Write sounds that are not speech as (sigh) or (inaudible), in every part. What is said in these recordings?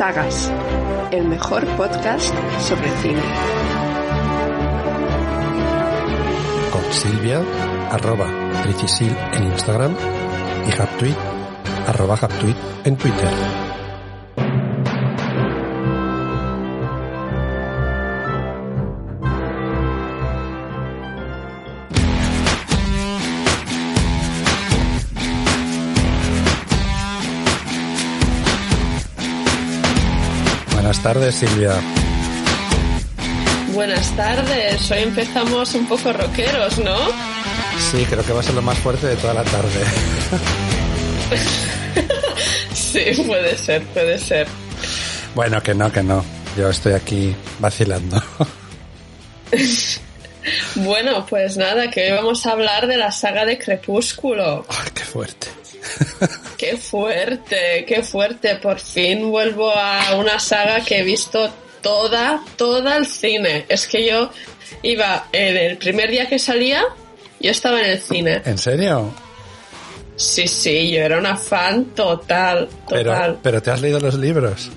Sagas, el mejor podcast sobre cine. Con Silvia, arroba Trichisil en Instagram y Haptweet, arroba Haptweet en Twitter. Tardes, Silvia. Buenas tardes, hoy empezamos un poco rockeros, ¿no? Sí, creo que va a ser lo más fuerte de toda la tarde. (laughs) sí, puede ser, puede ser. Bueno, que no, que no. Yo estoy aquí vacilando. (laughs) bueno, pues nada, que hoy vamos a hablar de la saga de Crepúsculo. Ay, qué fuerte. (laughs) Qué fuerte, qué fuerte. Por fin vuelvo a una saga que he visto toda, toda el cine. Es que yo iba en el primer día que salía, yo estaba en el cine. ¿En serio? Sí, sí, yo era una fan total, total. Pero, pero ¿te has leído los libros?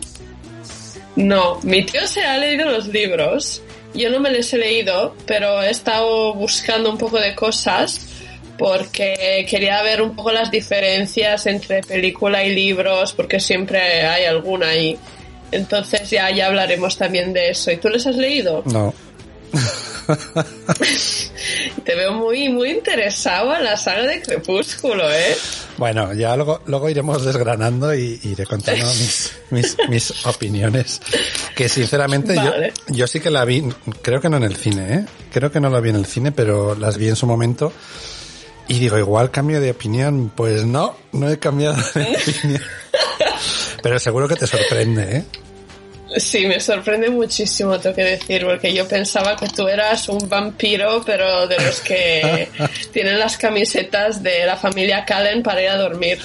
No, mi tío se ha leído los libros. Yo no me los he leído, pero he estado buscando un poco de cosas porque quería ver un poco las diferencias entre película y libros, porque siempre hay alguna ahí. Entonces ya, ya hablaremos también de eso. ¿Y tú les has leído? No. (laughs) Te veo muy, muy interesado en la saga de Crepúsculo, ¿eh? Bueno, ya luego, luego iremos desgranando y iré contando mis, mis, mis (laughs) opiniones. Que sinceramente Vale. yo, yo sí que la vi, creo que no en el cine, ¿eh? Creo que no la vi en el cine, pero las vi en su momento. Y digo, igual cambio de opinión. Pues no, no he cambiado de opinión. Pero seguro que te sorprende, ¿eh? Sí, me sorprende muchísimo, tengo que decir, porque yo pensaba que tú eras un vampiro, pero de los que (laughs) tienen las camisetas de la familia Callen para ir a dormir.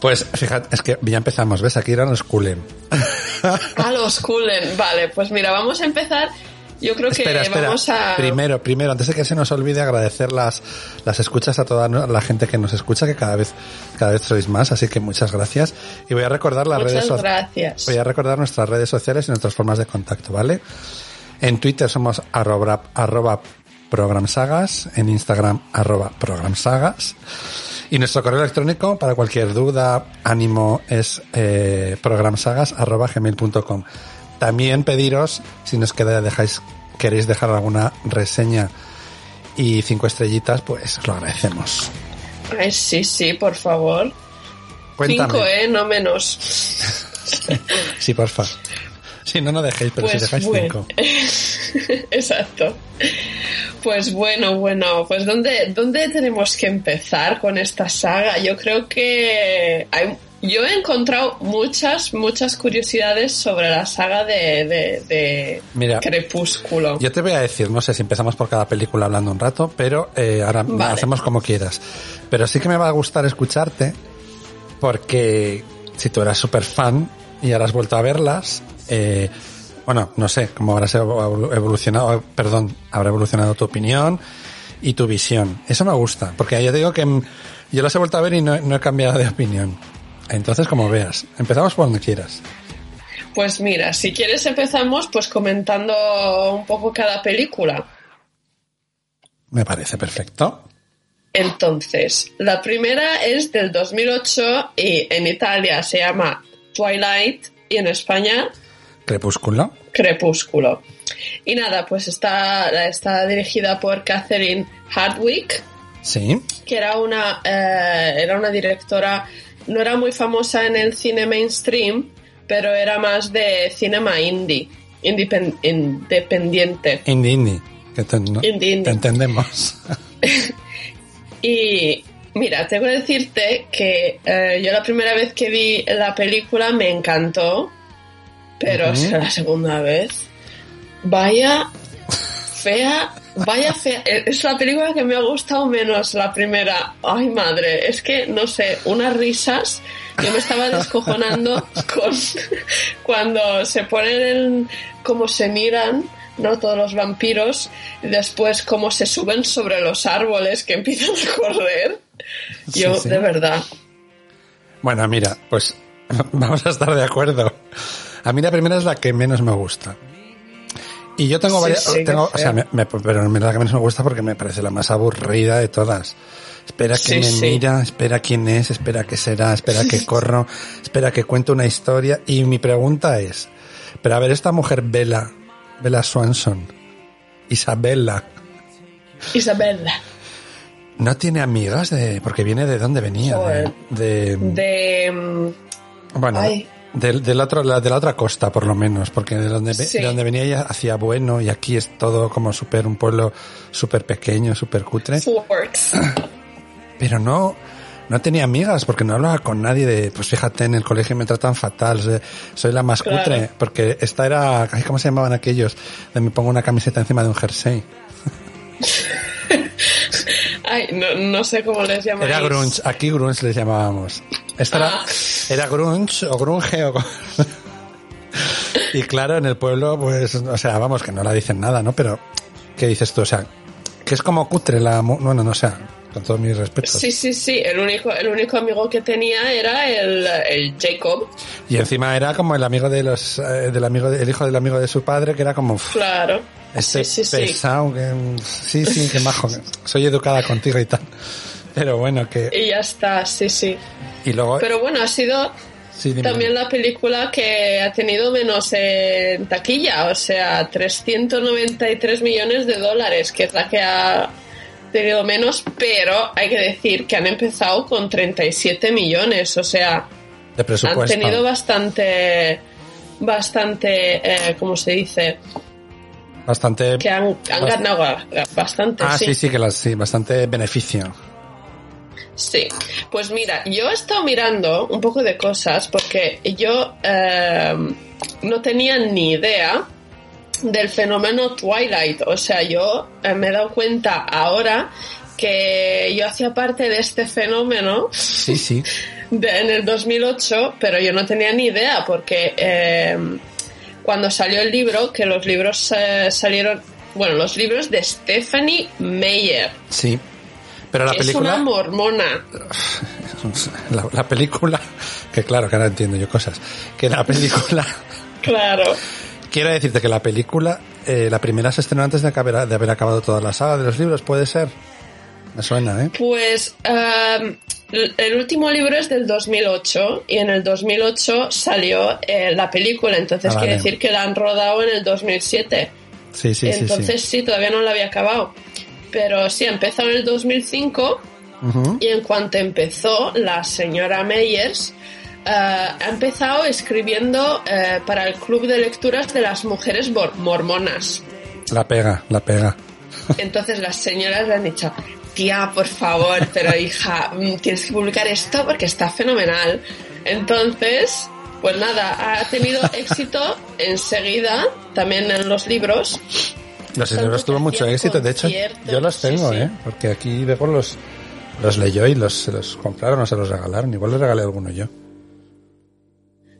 Pues fíjate, es que ya empezamos, ¿ves? Aquí eran los Cullen. A los Cullen, vale, pues mira, vamos a empezar. Yo creo que Espera, vamos a. Primero, primero, antes de que se nos olvide agradecer las, las escuchas a toda la gente que nos escucha, que cada vez, cada vez sois más, así que muchas gracias. Y voy a recordar las redes sociales. Voy a recordar nuestras redes sociales y nuestras formas de contacto, ¿vale? En Twitter somos arroba, arroba programsagas, en Instagram arroba programsagas. Y nuestro correo electrónico para cualquier duda, ánimo, es eh, programsagas arroba gmail.com. También pediros, si nos queda, dejáis, queréis dejar alguna reseña y cinco estrellitas, pues os lo agradecemos. Ay, sí, sí, por favor. Cuéntame. Cinco, ¿eh? No menos. (laughs) Sí, porfa. Si no, no dejéis, pero si Pues dejáis bueno. cinco. (laughs) Exacto. Pues bueno, bueno, pues ¿dónde, ¿dónde tenemos que empezar con esta saga? Yo creo que hay, yo he encontrado muchas, muchas curiosidades sobre la saga de, de, de Mira, Crepúsculo. Yo te voy a decir, no sé si empezamos por cada película hablando un rato, pero eh, ahora Vale. hacemos como quieras. Pero sí que me va a gustar escucharte, porque si tú eras súper fan y ahora has vuelto a verlas, eh, bueno, no sé cómo habrás evo- evolucionado, perdón, habrá evolucionado tu opinión y tu visión. Eso me gusta, porque ya te digo que mm, yo las he vuelto a ver y no, no he cambiado de opinión. Entonces, como veas, empezamos por donde quieras. Pues mira, si quieres empezamos pues comentando un poco cada película. Me parece perfecto. Entonces, la primera es del 2008 y en Italia se llama Twilight y en España Crepúsculo. Crepúsculo. Y nada, pues está, está dirigida por Catherine Hardwick, Sí. que era una, eh, era una directora, no era muy famosa en el cine mainstream, pero era más de cinema indie, independiente. Indie, indie. Que te, no- Indie, indie. te entendemos. (laughs) Y mira, tengo que decirte que eh, yo la primera vez que vi la película me encantó, pero Ujú. la segunda vez, vaya fea, vaya fea. Eh, Es la película que me ha gustado menos la primera. Ay, madre, es que no sé, unas risas. Yo me estaba descojonando (laughs) con cuando se ponen en cómo se miran, ¿no? Todos los vampiros, y después cómo se suben sobre los árboles que empiezan a correr. Yo, Sí, sí. de verdad. Bueno, mira, pues (laughs) vamos a estar de acuerdo. A mí la primera es la que menos me gusta. Y yo tengo varias, sí, tengo, o sea, me- me- pero mí la que menos me gusta porque me parece la más aburrida de todas. Espera que Sí, me mira, espera quién es, espera qué será, espera que (laughs) corro, espera que cuente una historia. Y mi pregunta es, pero a ver, esta mujer Bella, Bella Swanson, Isabella, Isabella. ¿no tiene amigas de, porque viene de dónde venía? Joder. De, de- De. mm, Bueno, Ay. Del, del otro, la, de la otra costa, por lo menos, porque de donde, Sí. de donde venía ella hacía bueno y aquí es todo como súper, un pueblo súper pequeño, súper cutre. Forks. (clears throat) Pero no, no tenía amigas porque no hablaba con nadie de, pues fíjate, en el colegio me tratan fatal, soy, la más Claro. cutre, porque esta era, ¿cómo se llamaban aquellos? De me pongo una camiseta encima de un jersey. (laughs) Ay, no, no sé cómo les llamáis. Era grunge, aquí grunge les llamábamos. Esta era, Ah. era grunge o grunge o... (laughs) y claro, en el pueblo, pues, o sea, vamos, que no la dicen nada, ¿no? Pero, ¿qué dices tú? O sea, que es como cutre la... Bueno, no, o sea, con todos mis respetos. Sí, sí, sí. El único, el único amigo que tenía era el, el Jacob. Y encima era como el amigo de los... eh, del amigo, de- el hijo del amigo de su padre, que era como... uf, Claro. Este sí, sí, sí. pesado, que... Sí, sí, que majo. que Soy educada contigo y tal. Pero bueno, que... Y ya está, sí, sí. Y luego... Pero bueno, ha sido sí, también la película que ha tenido menos en taquilla, o sea, 393 millones de dólares, que es la que ha tenido menos, pero hay que decir que han empezado con 37 millones, o sea, de presupuesto. han tenido bastante, bastante, eh, ¿cómo se dice? Bastante... Que han, ganado bastante, Ah, sí. sí, sí, que las, sí, bastante beneficio. Sí, pues mira, yo he estado mirando un poco de cosas porque yo eh, no tenía ni idea del fenómeno Twilight. O sea, yo eh, me he dado cuenta ahora que yo hacía parte de este fenómeno Sí, sí. (laughs) de- en el 2008, pero yo no tenía ni idea porque eh, cuando salió el libro, que los libros eh, salieron, bueno, los libros de Stephanie Meyer, Sí. Pero la es película... una mormona. (laughs) La, la película... Que claro, que ahora entiendo yo cosas. Que la película... (laughs) Claro. Quiero decirte que la película, eh, la primera se estrenó antes de, haber, de haber acabado toda la saga de los libros, puede ser. Me suena, ¿eh? Pues um, el último libro es del 2008 y en el 2008 salió eh, la película, entonces Ah, quiere vale. decir que la han rodado en el 2007. Sí, sí, sí. entonces sí. sí. todavía no la había acabado. Pero sí, empezó en el 2005 Ujú. y en cuanto empezó, la señora Meyers eh, ha empezado escribiendo eh, para el Club de Lecturas de las Mujeres Mor- Mormonas. La pega, la pega. (laughs) Entonces las señoras le han dicho, tía, por favor, pero hija, mm, tienes que publicar esto porque está fenomenal. Entonces, pues nada, ha tenido (laughs) éxito enseguida, también en los libros. Libros que tuvo mucho éxito. De hecho, yo los sí, tengo, sí. ¿eh? Porque aquí Bego los, los leyó y los, se los compraron o se los regalaron. Igual les regalé alguno yo.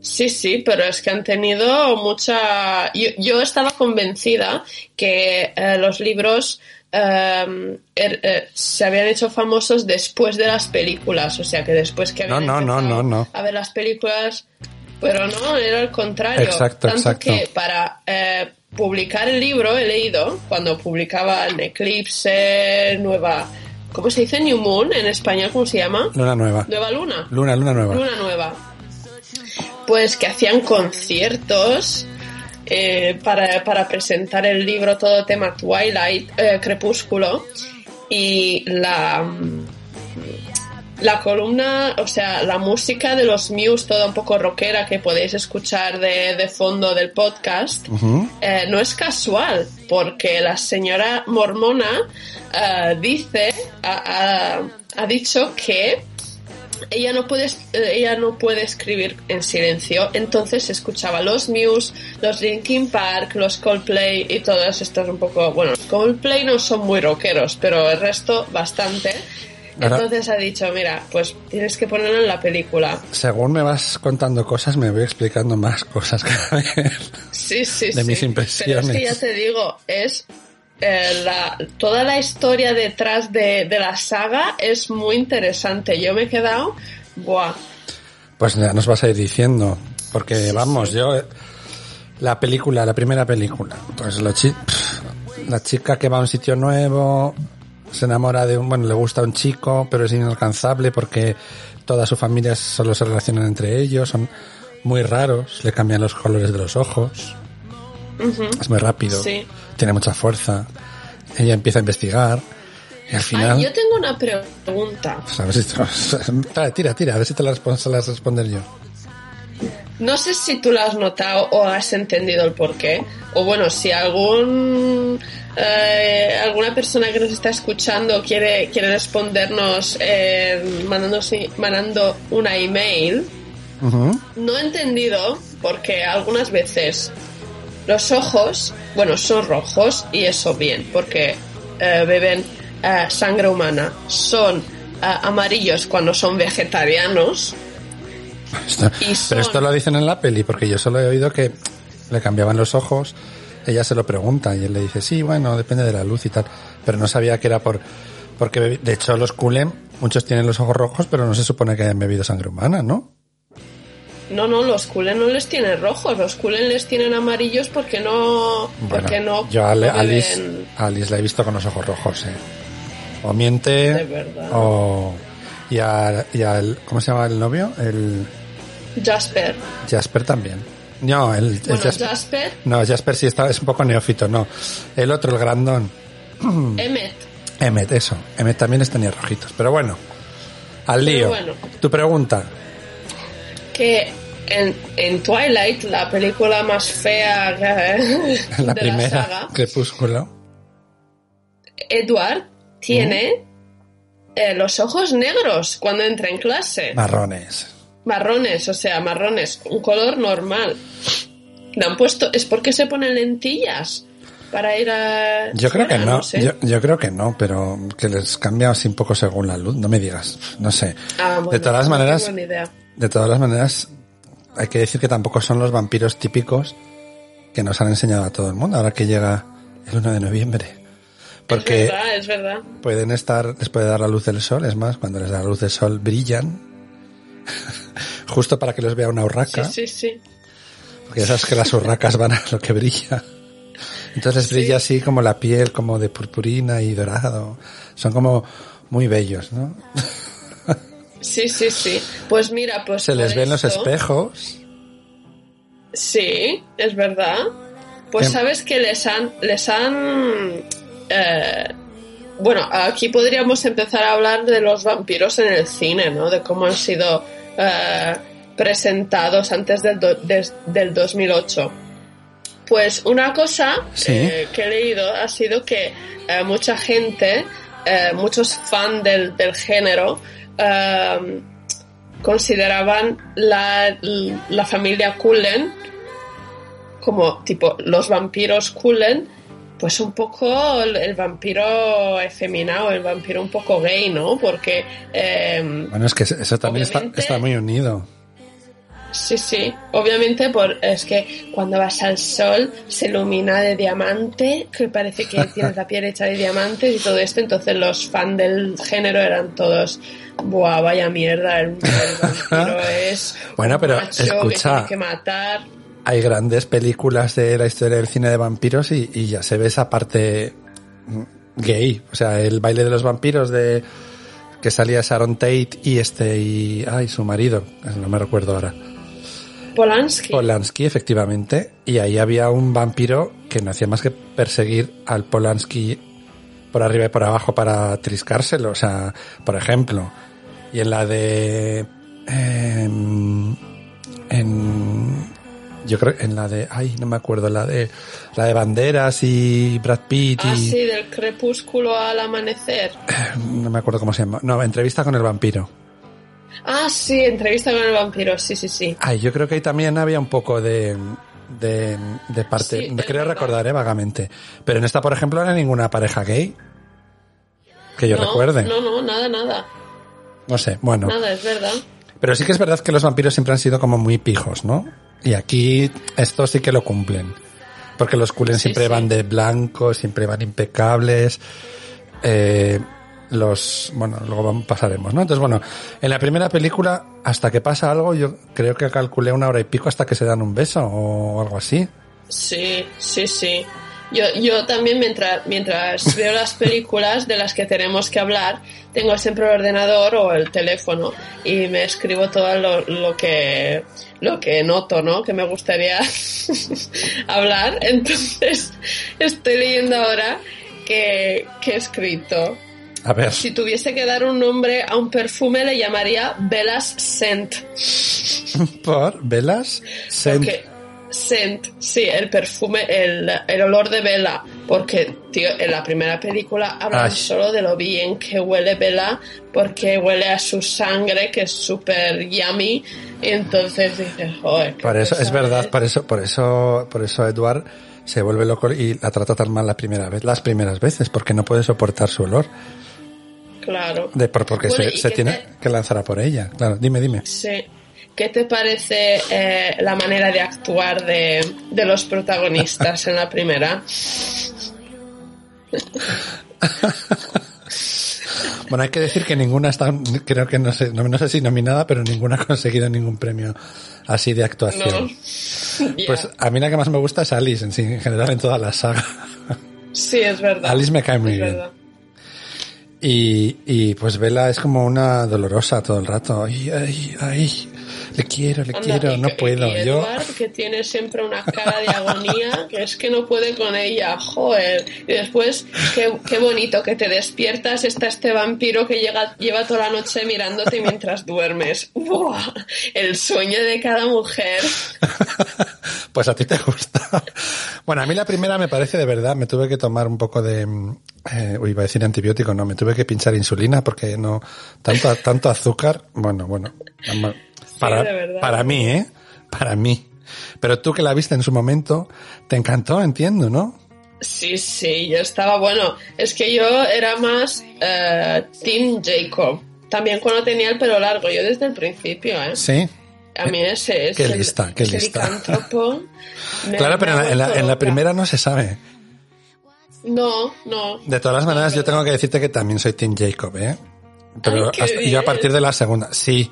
Sí, sí, pero es que han tenido mucha... Yo, yo estaba convencida que eh, los libros eh, er- eh, se habían hecho famosos después de las películas, o sea que después que No, habían no, no, no, no. a ver las películas, pero no, era el contrario. Exacto, Tanto exacto. que para eh, publicar el libro he leído, cuando publicaban Eclipse, Nueva... ¿Cómo se dice? New Moon en español, ¿cómo se llama? Luna nueva. Nueva Luna. Luna, luna nueva. Luna Nueva. Pues que hacían conciertos eh, para, para presentar el libro todo tema Twilight, eh, Crepúsculo. Y la, la columna, o sea, la música de los Muse, toda un poco rockera que podéis escuchar de, de fondo del podcast, eh, no es casual, porque la señora mormona eh, dice, ha, ha, dicho que ella no puede eh, ella no puede escribir en silencio. Entonces escuchaba los Muse los Linkin Park los Coldplay y todos estos un poco bueno Coldplay no son muy rockeros pero el resto bastante entonces ha dicho, mira, pues tienes que ponerlo en la película. Según me vas contando cosas, me voy explicando más cosas cada (laughs) vez. Sí, sí, de mis impresiones. Pero es que ya te digo, es eh, la, toda la historia detrás de, de, la saga es muy interesante. Yo me he quedado, buah. Pues ya nos vas a ir diciendo, porque vamos, yo la película, la primera película, pues lo chi la chica que va a un sitio nuevo, se enamora de un, bueno, le gusta a un chico, pero es inalcanzable porque toda su familia solo se relacionan entre ellos, son muy raros, le cambian los colores de los ojos, es muy rápido, tiene mucha fuerza, ella empieza a investigar. Y al final... yo tengo una pregunta. (laughs) tira, tira, a ver si te las responder yo. No sé si tú la has notado o has entendido el porqué. O bueno, si algún eh, alguna persona que nos está escuchando quiere, quiere respondernos eh, mandando una email, no he entendido porque algunas veces los ojos, bueno, son rojos y eso bien, porque eh, beben eh, sangre humana. Son amarillos cuando son vegetarianos. Pero esto lo dicen en la peli, porque yo solo he oído que le cambiaban los ojos ella se lo pregunta y él le dice, sí, bueno, depende de la luz y tal. Pero no sabía que era por... Porque de hecho los Kulen, muchos tienen los ojos rojos, pero no se supone que hayan bebido sangre humana, ¿no? No, no, los Kulen no les tienen rojos, los Kulen les tienen amarillos porque no... porque no yo a, Alice, Alice la he visto con los ojos rojos, ¿eh? O miente... De verdad. O... Y, a, y al... ¿Cómo se llama el novio? El... Jasper. Jasper también. No, el, Jasper, No, Jasper sí está, es un poco neófito, no. El otro, el grandón. (clears throat) Emmet. Emmet, eso. Emmet también es tenía rojitos. Pero bueno, al lío. Tu pregunta. Que en, en, Twilight, la película más fea (laughs) (laughs) la primera, Crepúsculo. Edward tiene eh, los ojos negros cuando entra en clase. Marrones marrones, o sea, marrones, un color normal. Le han puesto, ¿es porque se ponen lentillas? Para ir a. Yo creo que no, yo, creo que no, pero que les cambia así un poco según la luz, no me digas, no sé. Ah, de todas las maneras, de todas las maneras, hay que decir que tampoco son los vampiros típicos que nos han enseñado a todo el mundo ahora que llega el 1 de noviembre. Porque es verdad, es verdad. pueden estar, les puede dar la luz del sol, es más, cuando les da la luz del sol brillan (laughs) Justo para que los vea una urraca. Sí, sí, sí. Porque ya sabes que las urracas van a lo que brilla. Entonces brilla así como la piel, como de purpurina y dorado. Son como muy bellos, ¿no? Sí, sí, sí. Pues mira, pues. Se les ven los espejos. Sí, es verdad. Pues sabes que les han. Les han. Eh, bueno, aquí podríamos empezar a hablar de los vampiros en el cine, ¿no? De cómo han sido eh, presentados antes del, del 2008. Pues una cosa eh, que he leído ha sido que eh, mucha gente, muchos fans del, del género, consideraban la, la familia Cullen como tipo los vampiros Cullen pues un poco el, vampiro efeminado, el vampiro un poco gay, ¿no? Porque... Eh, bueno, es que eso también está, está, muy unido. Sí, sí, obviamente por, es que cuando vas al sol se ilumina de diamante, que parece que (laughs) tienes la piel hecha de diamantes y todo esto, entonces los fans del género eran todos, buah, vaya mierda, el, vampiro (laughs) es... bueno, pero escucha... Que, que matar hay grandes películas de la historia del cine de vampiros y, ya se ve esa parte gay. O sea, el baile de los vampiros de que salía Sharon Tate y este y ay su marido, no me recuerdo ahora. Polanski. Polanski, efectivamente. Y ahí había un vampiro que no hacía más que perseguir al Polanski por arriba y por abajo para triscárselo. O sea, por ejemplo, Y en la de... em, en... Yo creo en la de... Ay, no me acuerdo, la de... La de Banderas y Brad Pitt y... Ah, sí, del crepúsculo al amanecer. (clears throat) No me acuerdo cómo se llama. No, entrevista con el vampiro. Ah, sí, entrevista con el vampiro, sí, sí, sí. Ay, yo creo que ahí también había un poco de... De, de parte... Sí, me creo verdad. recordar, eh, vagamente. Pero en esta, por ejemplo, no hay ninguna pareja gay. Que yo no, recuerde. No, no, nada, nada. No sé, bueno. Nada, es verdad. Pero sí que es verdad que los vampiros siempre han sido como muy pijos, ¿no? Y aquí esto sí que lo cumplen. Porque los culen Sí, siempre sí. van de blanco, siempre van impecables. Eh, los, bueno, luego pasaremos, ¿no? Entonces, bueno, en la primera película, hasta que pasa algo, yo creo que calculé una hora y pico hasta que se dan un beso o algo así. Sí, sí, sí. Yo, yo también mientras, mientras veo las películas de las que tenemos que hablar, tengo siempre el ordenador o el teléfono y me escribo todo lo, lo que lo que noto, ¿no? Que me gustaría (laughs) hablar. Entonces estoy leyendo ahora que, que he escrito. A ver, Si tuviese que dar un nombre a un perfume le llamaría Bella's Scent. (laughs) por velas, Scent. Porque scent, sí, el perfume, el, el olor de Bella. Porque, tío, en la primera película hablan Ay. solo de lo bien que huele Bella, porque huele a su sangre, que es súper yummy. Y entonces dices, joder. Por eso, es verdad, es". por eso, por eso, por eso Edward se vuelve loco y la trata tan mal la primera vez, las primeras veces, porque no puede soportar su olor. Claro. De, por, porque Bueno, se, ¿y se qué tiene te- que lanzar a por ella. Claro, dime, dime. Sí. ¿Qué te parece eh, la manera de actuar de, de los protagonistas en la primera? (laughs) Bueno, hay que decir que ninguna está, creo que no sé, no, no sé si nominada, pero ninguna ha conseguido ningún premio así de No. (laughs) actuación. Pues a mí la que más me gusta es Alice, en, sí, en general en toda la saga. sí, es verdad. Alice me cae muy Es bien. verdad. Y, y pues Bella es como una dolorosa todo el rato. Ay, ay, ay, le quiero, le Anda, quiero, y no puedo. y Yo, que tiene siempre una cara de agonía, (laughs) que es que no puede con ella, joder. Y después, qué, qué bonito que te despiertas, está este vampiro que llega, lleva toda la noche mirándote mientras duermes. ¡Buah! El sueño de cada mujer. (laughs) pues a ti te gusta. Bueno, a mí la primera me parece de verdad, me tuve que tomar un poco de, eh, uy, iba a decir antibiótico, no, me tuve que pinchar insulina porque no, tanto, tanto azúcar, bueno, bueno, para, verdad. para mí, ¿eh? Para mí. Pero tú que la viste en su momento, te encantó, entiendo, ¿no? Sí, sí, yo estaba bueno. Es que yo era más eh, Team Jacob. También cuando tenía el pelo largo, yo desde el principio, ¿eh? Sí. A mí ese es Qué lista, qué lista. (laughs) Claro, pero en la, en la- primera no se sabe. No, no. De todas maneras, yo tengo que decirte que también soy Team Jacob, ¿eh? Pero Ay, hasta- yo a partir de la segunda, sí.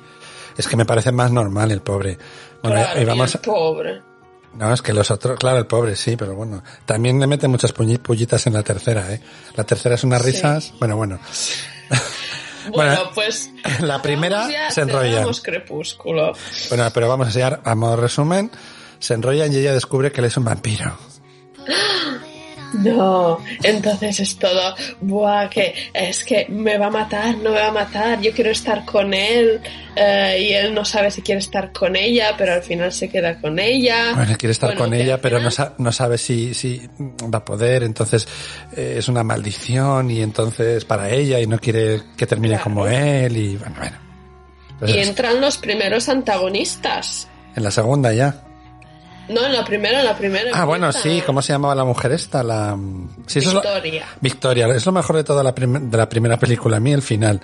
Es que me parece más normal el pobre. Bueno, claro, vamos, el pobre. no, es que los otros, claro, el pobre sí, pero bueno. También le mete muchas pullitas en la tercera, ¿eh? La tercera es unas Sí. risas, bueno, bueno. Bueno, Bueno, pues. la primera ya, se enrolla. Crepúsculo. Bueno, pero vamos a enseñar, a modo resumen, se enrollan y ella descubre que él es un vampiro. No, entonces es todo, buah, que es que me va a matar, no me va a matar, yo quiero estar con él eh, y él no sabe si quiere estar con ella, pero al final se queda con ella. Bueno, quiere estar Bueno, con ella, pero no, sa- no sabe si, si va a poder, entonces eh, es una maldición y entonces para ella y no quiere que termine Claro. como él y bueno, bueno. Y entran los primeros antagonistas. en la segunda ya. No, en la primera, en la primera. Ah, bueno, sí, ¿cómo se llamaba la mujer esta? La sí, eso es lo- Victoria. Victoria, es lo mejor de toda la, prim- de la primera película, a mí el final.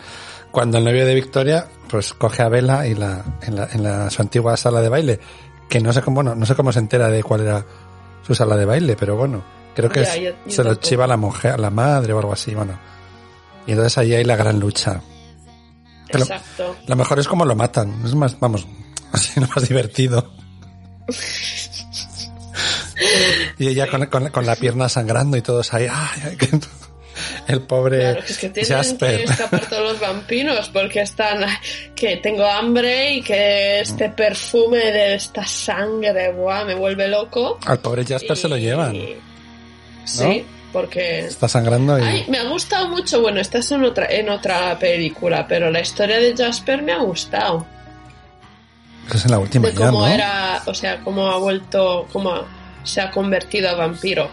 Cuando el novio de Victoria, pues coge a Bella y la, en, la, en la, su antigua sala de baile, que no sé cómo, bueno, no sé cómo se entera de cuál era su sala de baile, pero bueno, creo que Ya, es- yo- yo se lo chiva a la mujer, a la madre o algo así, bueno. Y entonces ahí hay la gran lucha. Pero Exacto. lo mejor es como lo matan, es más, vamos, (laughs) así lo más divertido. (laughs) (laughs) y ella con, con- con la pierna sangrando y todos ahí, ay, el pobre Claro, es que tienen Jasper. que escapar todos los vampiros porque están que tengo hambre y que este perfume de esta sangre buah, me vuelve loco. Al pobre Jasper se lo Y- llevan. Sí, porque Está sangrando y... Ay, me ha gustado mucho. Bueno, esta es en otra, en otra película, pero la historia de Jasper me ha gustado. Es en la última De ya, cómo ¿no? era, o sea, cómo ha vuelto, cómo se ha convertido a vampiro.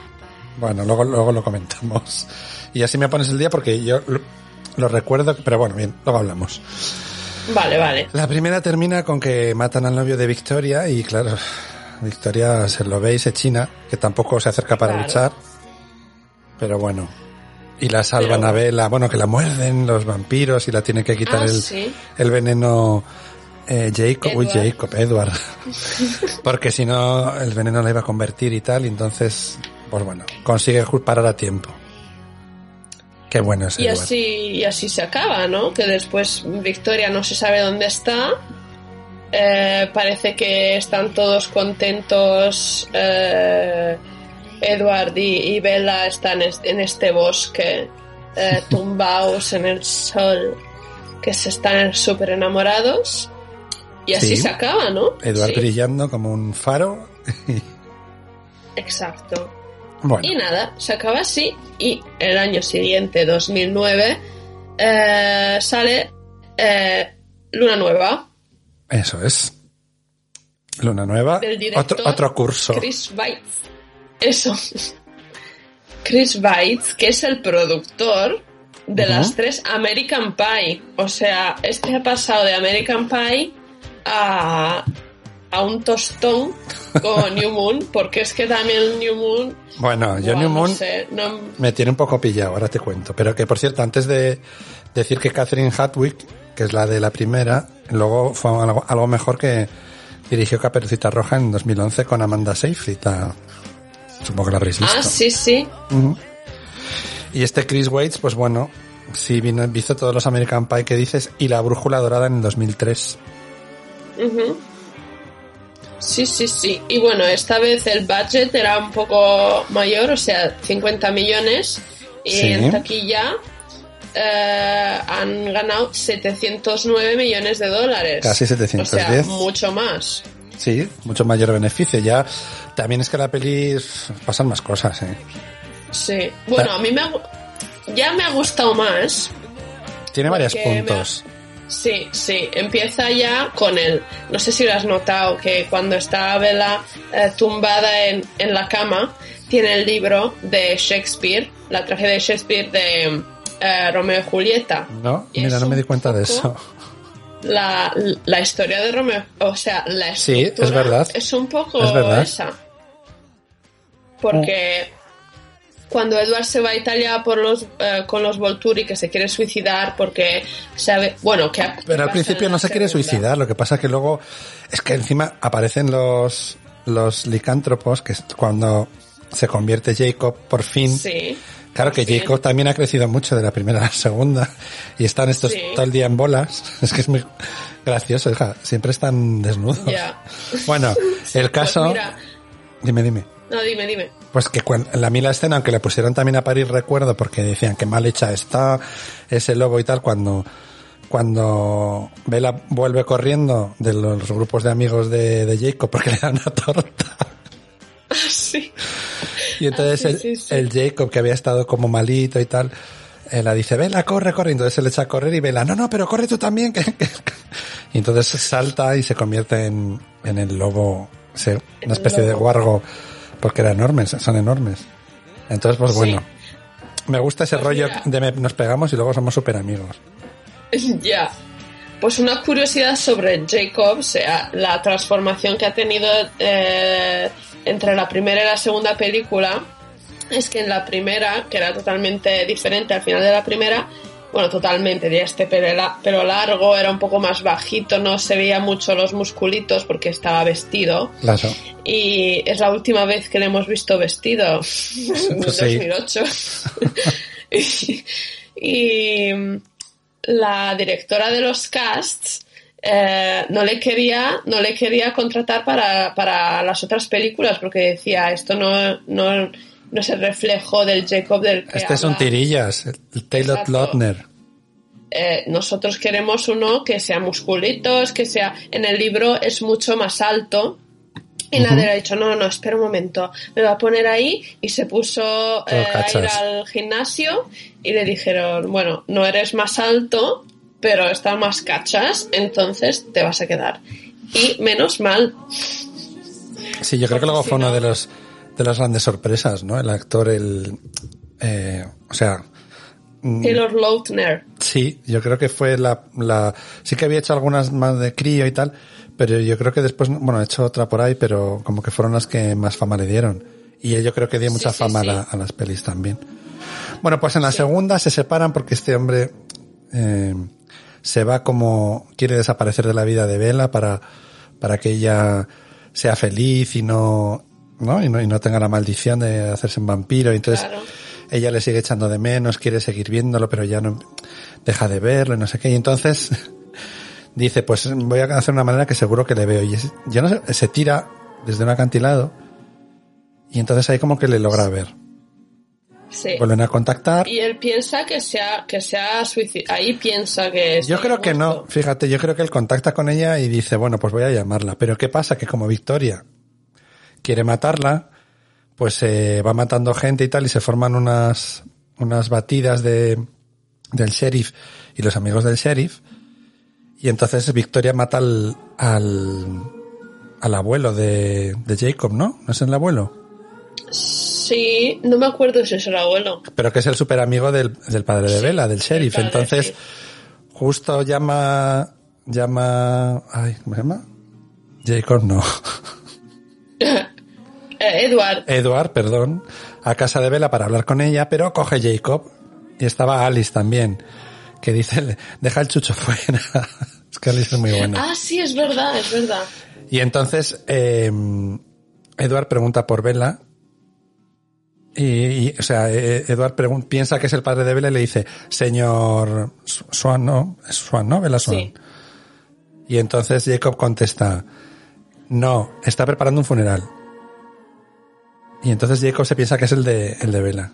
Bueno, luego, luego lo comentamos. Y así me pones el día porque yo lo, lo recuerdo, pero bueno, bien, luego hablamos. Vale, vale. La primera termina con que matan al novio de Victoria y claro, Victoria se lo ve y se china, que tampoco se acerca para Claro. luchar. Pero bueno. Y la salvan Pero- a Bella, bueno, que la muerden los vampiros y la tiene que quitar Ah, el, sí. el veneno eh, Jacob, uy, Edward. Jacob, Edward. (laughs) Porque si no, el veneno la iba a convertir y tal, y entonces, pues bueno, consigue parar a tiempo. Qué bueno es Y Edward. así, y así se acaba, ¿no? Que después Victoria no se sabe dónde está. Eh, parece que están todos contentos. eh, Edward y, y Bella están es- en este bosque, eh, (laughs) tumbados en el sol, que se están súper enamorados. Y así Sí. se acaba, ¿no? Edward Sí, brillando como un faro. exacto. bueno, Y nada, se acaba así. Y el año siguiente, 2009, eh, sale eh, Luna Nueva eso es. Luna Nueva. del director Otro, otro curso. Chris Weitz. Eso. Chris Weitz, que es el productor de las tres American Pie. O sea, este ha pasado de American Pie a, a un tostón con (laughs) New Moon, porque es que también New Moon. Bueno, yo New Moon no... me tiene un poco pillado, ahora te cuento. Pero que por cierto, antes de decir que Catherine Hatwick, que es la de la primera, luego fue algo, mejor que dirigió Caperucita Roja en 2011 con Amanda Seyfried. Supongo que la habréis. Ah, sí, sí. Y este Chris Waits, pues bueno, sí vino, hizo todos los American Pie que dices y La Brújula Dorada en 2003. Sí, sí, sí. Y bueno, esta vez el budget era un poco mayor, o sea, 50 millones. Y sí. en taquilla eh, han ganado 709 millones de dólares. Casi 710. O sea, mucho más. Sí, mucho mayor beneficio. Ya también es que la peli pasan más cosas, ¿eh? Sí. Bueno, ah. a mí me ya me ha gustado más. Tiene varios puntos. Me Sí, sí, empieza ya con el, no sé si lo has notado, que cuando está Bella eh, tumbada en, en la cama, tiene el libro de Shakespeare, la tragedia de Shakespeare de eh, Romeo y Julieta. No, Y mira, no me di cuenta de eso. La, la historia de Romeo, o sea, la Sí, es verdad. Es un poco Es verdad. esa. Porque cuando Edward se va a Italia por los, eh, con los Volturi que se quiere suicidar porque sabe, bueno, que Pero al principio no se quiere suicidar, lo que pasa que luego es que encima aparecen los los licántropos, que es cuando se convierte Jacob por fin. Sí. Claro que Sí. Jacob también ha crecido mucho de la primera a la segunda y están estos Sí. todo el día en bolas. (laughs) Es que es muy gracioso, hija. Siempre están desnudos. Ya. Bueno, (laughs) el caso... Pues mira, Dime, dime. No, dime, dime. Pues que cuan- en la mila escena, aunque le pusieron también a París recuerdo, porque decían que mal hecha está ese lobo y tal, cuando, cuando Bella vuelve corriendo de los grupos de amigos de, de Jacob porque (laughs) le dan una torta. Sí. Y entonces Ah, sí, el, sí, sí. el Jacob, que había estado como malito y tal, eh, la dice, Vela, corre, corre. Y entonces se le echa a correr y Vela, no, no, pero corre tú también. (laughs) que- que-". Y entonces salta y se convierte en, en el lobo, una El especie de guargo, porque eran enormes, son enormes. Entonces, pues Sí. bueno, me gusta ese Pues rollo mira. de me- nos pegamos y luego somos súper amigos. (laughs) Ya. Pues una curiosidad sobre Jacob, o sea, la transformación que ha tenido eh, entre la primera y la segunda película, es que en la primera, que era totalmente diferente al final de la primera, bueno, totalmente, tenía este pelo, la- pelo largo, era un poco más bajito, no se veía mucho los musculitos porque estaba vestido. Claro. Y es la última vez que le hemos visto vestido, (laughs) en Pues sí. 2008. (laughs) y, y la directora de los casts eh, no le quería no le quería contratar para, para las otras películas porque decía esto no, no, no es el reflejo del Jacob del que Este habla". tirillas, el Taylor. Lautner. Eh, nosotros queremos uno que sea musculitos, que sea en el libro es mucho más alto Y nadie le ha dicho, no, no, espera un momento, me va a poner ahí y se puso eh, a ir al gimnasio y le dijeron, bueno, no eres más alto, pero estás más cachas, entonces te vas a quedar. Y menos mal, Sí, yo creo que luego fue una ¿no? de los de las grandes sorpresas, ¿no? El actor, el, eh, o sea, mm, Taylor Lautner. sí, yo creo que fue la, la, sí que había hecho algunas más de crío y tal, pero yo creo que después, bueno, he hecho otra por ahí, pero como que fueron las que más fama le dieron. Y yo creo que dio mucha sí, fama a, sí. la- a las pelis también. Bueno, pues en la segunda se separan porque este hombre eh, se va como quiere desaparecer de la vida de Bella para para que ella sea feliz y no no y no, y no tenga la maldición de hacerse un vampiro. Y entonces Claro. ella le sigue echando de menos, quiere seguir viéndolo, pero ya no deja de verlo y no sé qué. Y entonces (laughs) dice, pues voy a hacer una manera que seguro que le veo. Y es- yo no sé, se tira desde un acantilado y entonces ahí como que le logra ver. Sí. Vuelven a contactar. Y él piensa que se ha, que se ha suicidado. Ahí piensa que Yo creo que no, fíjate, yo creo que él contacta con ella y dice, bueno, pues voy a llamarla. Pero ¿qué pasa? Que como Victoria quiere matarla, pues se va matando gente y tal y se forman unas, unas batidas de, del sheriff y los amigos del sheriff. Y entonces Victoria mata al, al, al abuelo de, de Jacob, ¿no? ¿No es el abuelo? Sí, no me acuerdo si es el abuelo. Pero que es el super amigo del, del padre de Sí, Bella, del sheriff. padre, Entonces, sí. justo llama, llama, ay, ¿cómo se llama? Jacob, no. (laughs) Eh, Edward. Edward, perdón, a casa de Bella para hablar con ella, pero coge Jacob y estaba Alice también, que dice, deja el chucho (laughs) fuera. es que Alice es muy buena. Ah, sí, es verdad, es verdad. Y entonces, eh, Edward pregunta por Bella. Y, y, o sea, eh, Edward pregun- piensa que es el padre de Bella y le dice, señor Swan, no, es Swan, ¿no? Bella Swan. Sí. Y entonces Jacob contesta, no, está preparando un funeral. Y entonces Jacob se piensa que es el de, el de Bella.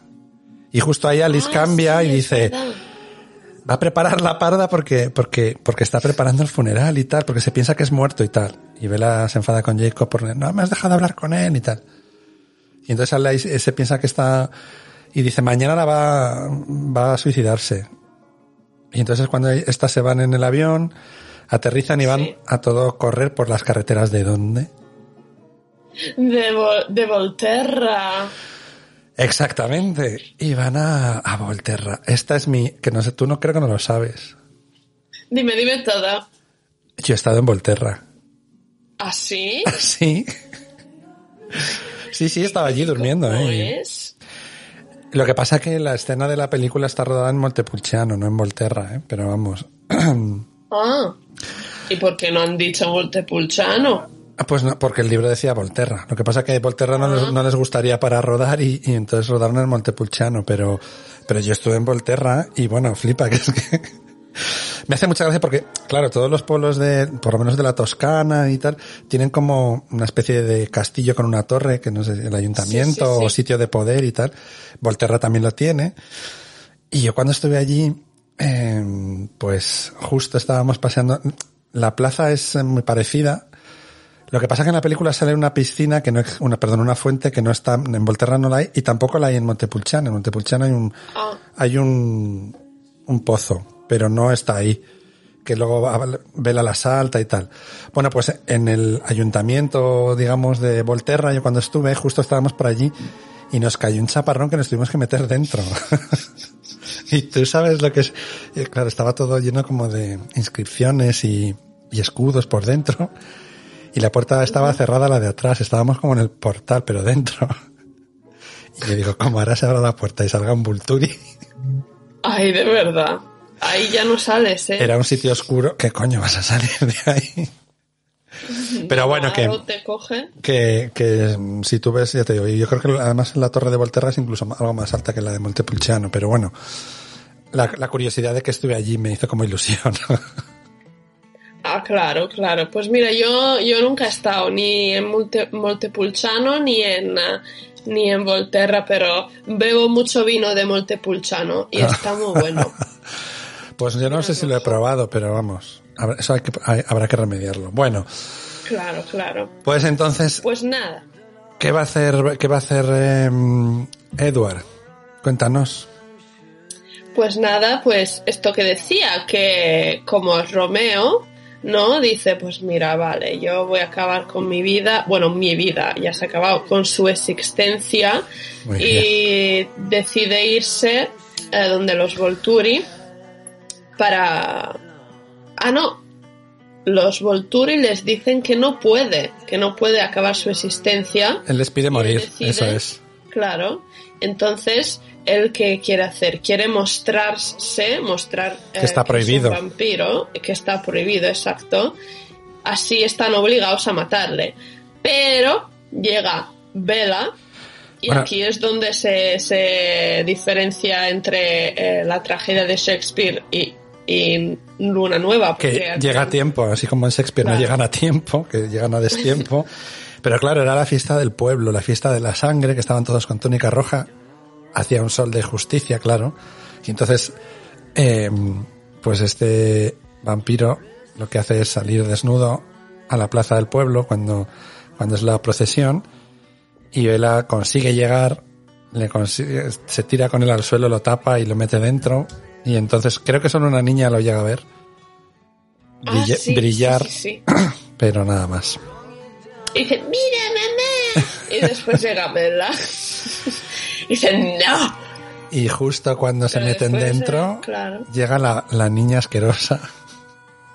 Y justo ahí Alice Ah, cambia sí, y dice, va a preparar la parda porque, porque, porque está preparando el funeral y tal, porque se piensa que es muerto y tal. Y Bella se enfada con Jacob por, no me has dejado hablar con él y tal. Y entonces Alice se piensa que está, y dice, mañana la va, va a suicidarse. Y entonces cuando estas se van en el avión, aterrizan y van Sí. a todo correr por las carreteras de dónde? De, Vol- de Volterra. Exactamente. Y van a, a Volterra. Esta es mi, que no sé, tú no creo que no lo sabes. Dime, dime todo. Yo he estado en Volterra. ¿Así? (laughs) Sí. Sí, sí, estaba allí durmiendo, ¿Cómo ¿eh? es? Lo que pasa que la escena de la película está rodada en Montepulciano, no en Volterra, ¿eh? Pero vamos. (clears throat) Ah. ¿Y por qué no han dicho Montepulciano? Ah, Pues no, porque el libro decía Volterra. Lo que pasa que Volterra no, les, no les gustaría para rodar y, y entonces rodaron en Montepulciano, pero, pero yo estuve en Volterra y bueno, flipa, que es que (laughs) me hace mucha gracia porque, claro, todos los pueblos de, por lo menos de la Toscana y tal, tienen como una especie de castillo con una torre, que no sé, el ayuntamiento Sí, sí, sí. o sitio de poder y tal. Volterra también lo tiene. Y yo cuando estuve allí, eh, pues justo estábamos paseando. La plaza es muy parecida. Lo que pasa es que en la película sale una piscina que no es, una, perdón, una fuente que no está, en Volterra no la hay y tampoco la hay en Montepulciano. En Montepulciano hay un, Ah. hay un, un pozo, pero no está ahí. Que luego vela la salta y tal. Bueno, pues en el ayuntamiento, digamos, de Volterra, yo cuando estuve, justo estábamos por allí y nos cayó un chaparrón que nos tuvimos que meter dentro. (laughs) y tú sabes lo que es. y claro, estaba todo lleno como de inscripciones y, y escudos por dentro. Y la puerta estaba cerrada, la de atrás. Estábamos como en el portal, pero dentro. (laughs) Y yo digo, como ahora se abra la puerta y salga un Vulturi. Ay, de verdad. Ahí ya no sales, ¿eh? Era un sitio oscuro. ¿Qué coño vas a salir de ahí? Pero bueno, que, Claro, te coge. que, que si tú ves, ya te digo, y yo creo que además la torre de Volterra es incluso algo más alta que la de Montepulciano, pero bueno, la, la curiosidad de que estuve allí me hizo como ilusión. (laughs) Ah, claro, claro. Pues mira, yo, yo nunca he estado ni en Molte- Montepulciano ni en, eh, ni en Volterra, pero bebo mucho vino de Montepulciano y está muy bueno. (laughs) Pues yo no sé si lo he probado, pero vamos, habrá- eso hay que, hay- habrá que remediarlo. Bueno, Claro, claro. Pues entonces, Pues nada. ¿qué va a hacer, qué va a hacer em, Edward? Cuéntanos. Pues nada, pues esto que decía, que como Romeo, ¿no? Dice, pues mira, vale, yo voy a acabar con mi vida, bueno, mi vida ya se ha acabado con su existencia Muy y decide irse eh, donde los Volturi para... Ah, no, los Volturi les dicen que no puede, que no puede acabar su existencia. Él les pide morir, decide- eso es. Claro. Entonces, él qué quiere hacer? Quiere mostrarse, mostrar eh, Que está prohibido. es un vampiro, que está prohibido, exacto. Así están obligados a matarle. Pero llega Bella y Bueno. aquí es donde se, se diferencia entre eh, la tragedia de Shakespeare y, y Luna Nueva. Que llega a tiempo, así como en Shakespeare no llegan a tiempo, que llegan a destiempo. (laughs) Pero claro, era la fiesta del pueblo, la fiesta de la sangre, que estaban todos con túnica roja. Hacía un sol de justicia, claro. Y entonces, eh, pues este vampiro lo que hace es salir desnudo a la plaza del pueblo cuando, cuando es la procesión. Y Vela consigue llegar, le consigue, se tira con él al suelo, lo tapa y lo mete dentro. Y entonces creo que solo una niña lo llega a ver. Ah, Brilla- sí, brillar, sí, sí, sí. (clears throat) pero nada más. Y dice, mira, mamá. Y después llega Bella. Y dice, no. Y justo cuando se meten dentro, eh, claro. llega la, la niña asquerosa.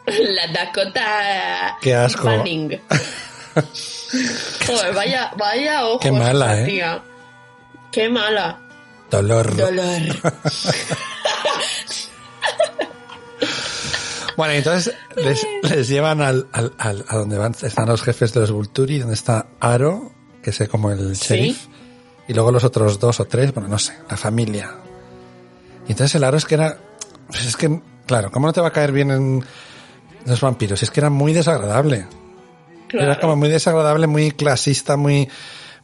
La Dakota Qué asco. Fanning. Joder, vaya, vaya ojos. Qué mala, ¿eh? tía. Qué mala. Dolor. Dolor. (laughs) (laughs) Bueno, entonces les, les llevan al, al, al- a donde van, están los jefes de los Vulturi, donde está Aro, que es como el Sí. sheriff, y luego los otros dos o tres, bueno, no sé, la familia. Y entonces el Aro es que era, pues es que, claro, ¿cómo no te va a caer bien en los vampiros? Es que era muy desagradable. Era Claro. como muy desagradable, muy clasista, muy,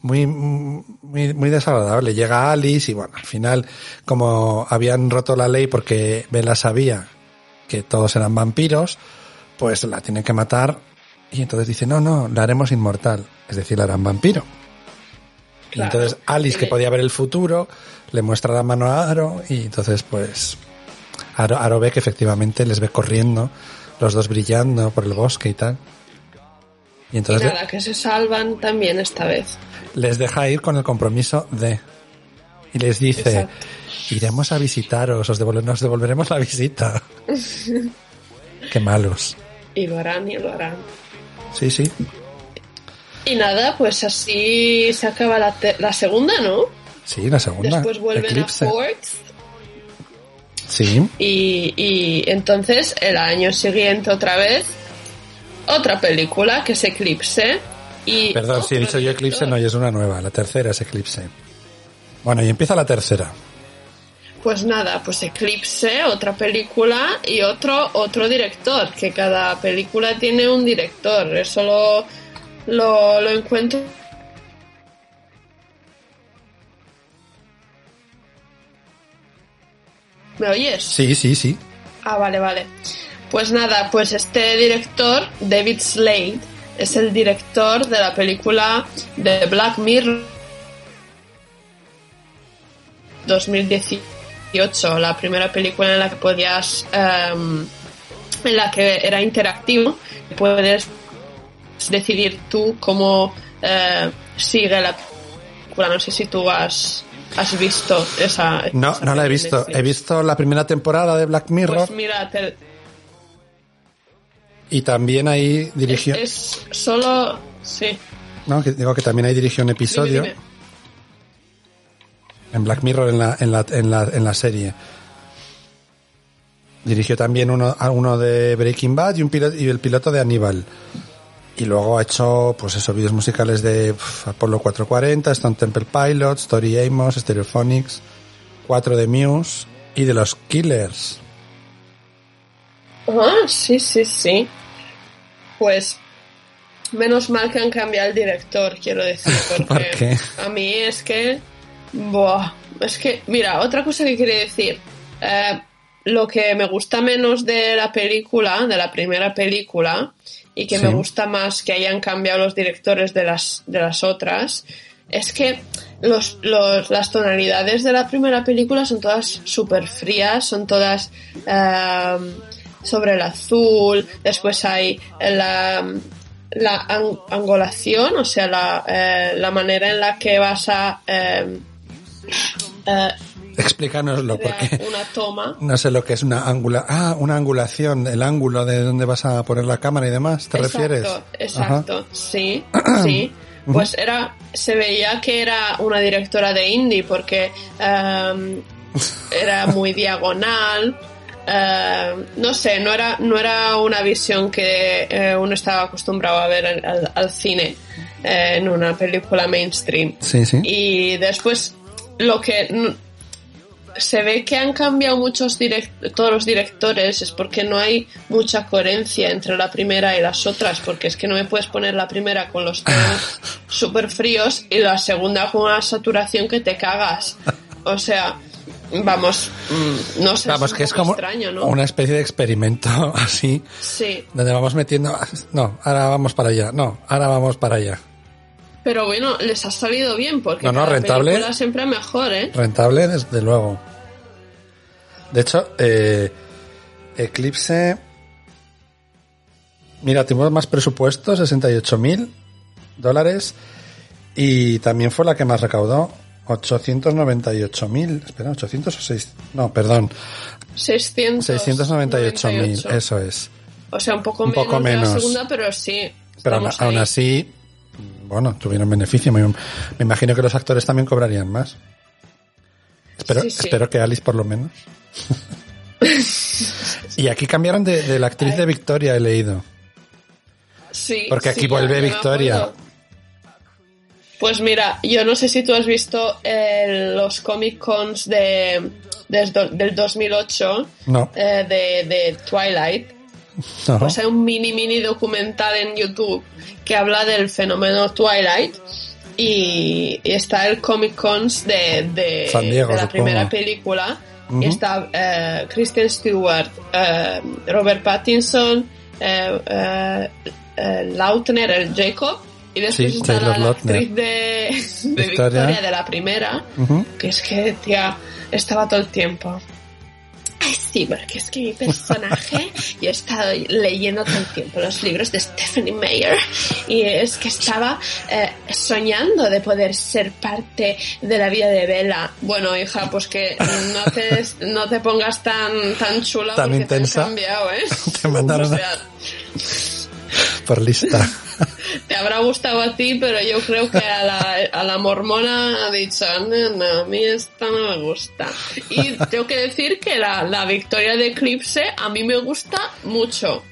muy, muy, muy desagradable. Llega Alice y bueno, al final, como habían roto la ley porque Bella sabía que todos eran vampiros, pues la tienen que matar y entonces dice, no, no, la haremos inmortal. Es decir, la harán vampiro. Y entonces Alice, que podía ver el futuro, le muestra la mano a Aro y entonces pues Aro, Aro ve que efectivamente les ve corriendo, los dos brillando por el bosque y tal. Y Y entonces nada, que se salvan también esta vez. les deja ir con el compromiso de. Y les dice, Exacto. Iremos a visitaros, os devolver- nos devolveremos la visita. (laughs) Qué malos. Y lo harán y lo harán. Sí, sí. Y nada, pues así se acaba la, la segunda, ¿no? Sí, la segunda. Después vuelven Eclipse. a Fort Sí, y, y entonces el año siguiente otra vez otra película que es Eclipse y perdón, si he dicho yo Eclipse, no, y es una nueva. La tercera es Eclipse. Bueno, y empieza la tercera. Pues nada, pues Eclipse, otra película y otro otro director, que cada película tiene un director, eso lo, lo, lo encuentro ¿Me oyes? Sí, sí, sí. Ah, vale, vale. Pues nada, pues este director, David Slade, es el director de la película de Black Mirror 2018, la primera película en la que podías, em, en la que era interactivo, puedes decidir tú cómo eh, sigue la película. No sé si tú has, has visto esa. No, esa no la he visto. Netflix. He visto la primera temporada de Black Mirror Pues mira, te- y también ahí dirigió... Es solo. Sí. No, que digo que también ahí dirigió un episodio. Dime, dime. En Black Mirror en la, en la, en la, en la serie. Dirigió también uno, uno de Breaking Bad y, un piloto, y el piloto de Aníbal. Y luego ha hecho, pues esos vídeos musicales de Apollo 440, Stone Temple Pilots, Story Amos, Stereophonics, 4 de Muse y de los Killers. Ah, sí, sí, sí. Pues. Menos mal que han cambiado el director, quiero decir. (laughs) Porque ¿Por qué? A mí es que. Buah. Es que, mira, otra cosa que quería decir. Eh, lo que me gusta menos de la película, de la primera película, y que me gusta más que hayan cambiado los directores de las, de las otras, es que los, los- las tonalidades de la primera película son todas súper frías, son todas em, sobre el azul, después hay la, la ang- angulación, o sea, la, eh, la manera en la que vas a em, eh, Explícanoslo, porque una toma. no sé lo que es una angula, ah, una angulación, el ángulo de donde vas a poner la cámara y demás, ¿te exacto, refieres? Exacto, sí, (clears throat) sí. Pues era, se veía que era una directora de indie porque em, era muy (laughs) diagonal. em, no sé, no era, no era una visión que eh, uno estaba acostumbrado a ver al cine eh, en una película mainstream. Sí, sí. Y después lo que se ve que han cambiado muchos direct- todos los directores es porque no hay mucha coherencia entre la primera y las otras, porque es que no me puedes poner la primera con los tonos (laughs) súper fríos y la segunda con una saturación que te cagas. O sea, vamos, mm, no sé, Vamos, un que es como extraño, ¿no? una especie de experimento (laughs) así, Sí, donde vamos metiendo, no, ahora vamos para allá, no, ahora vamos para allá. Pero bueno, les ha salido bien porque No, no, cada rentable. siempre mejor, ¿eh? Rentable, desde luego. De hecho, eh, Eclipse. Mira, tuvimos más presupuesto, 68 mil dólares. Y también fue la que más recaudó, 898 mil. Espera, 800 o 6. No, perdón, 600, 698 mil, eso es. O sea, un poco, Un poco menos, de menos. la segunda, pero sí. Pero aún, aún así, bueno, tuvieron beneficio. Me, me imagino que los actores también cobrarían más. Espero, Sí, sí. espero que Alice por lo menos. (laughs) y aquí cambiaron de, de la actriz de Victoria, he leído. Sí, Porque aquí sí, vuelve Victoria. Pues mira, yo no sé si tú has visto eh, los Comic Cons de, del 2008 No, eh, de, de Twilight. no. Pues hay un mini mini documental en YouTube que habla del fenómeno Twilight y, y está el Comic Cons de, de, San Diego, de la primera película Ujú. y está eh, Kristen Stewart, eh, Robert Pattinson, eh, eh, Lautner, el Jacob y después Sí, está la, actriz de, de Victoria. Victoria de la primera que es que, tía, estaba todo el tiempo. Ay, sí, porque es que mi personaje, (laughs) yo he estado leyendo todo el tiempo los libros de Stephanie Meyer y es que estaba eh, soñando de poder ser parte de la vida de Bella. Bueno, hija, pues que no te, (laughs) no te pongas tan, tan chula Tan porque intensa. te han cambiado, ¿eh? (laughs) Te mandaron O a- sea, por lista. Habrá gustado a ti, pero yo creo que a la, a la mormona ha dicho, no, no, a mí esta no me gusta. Y tengo que decir que la, la victoria de Eclipse a mí me gusta mucho.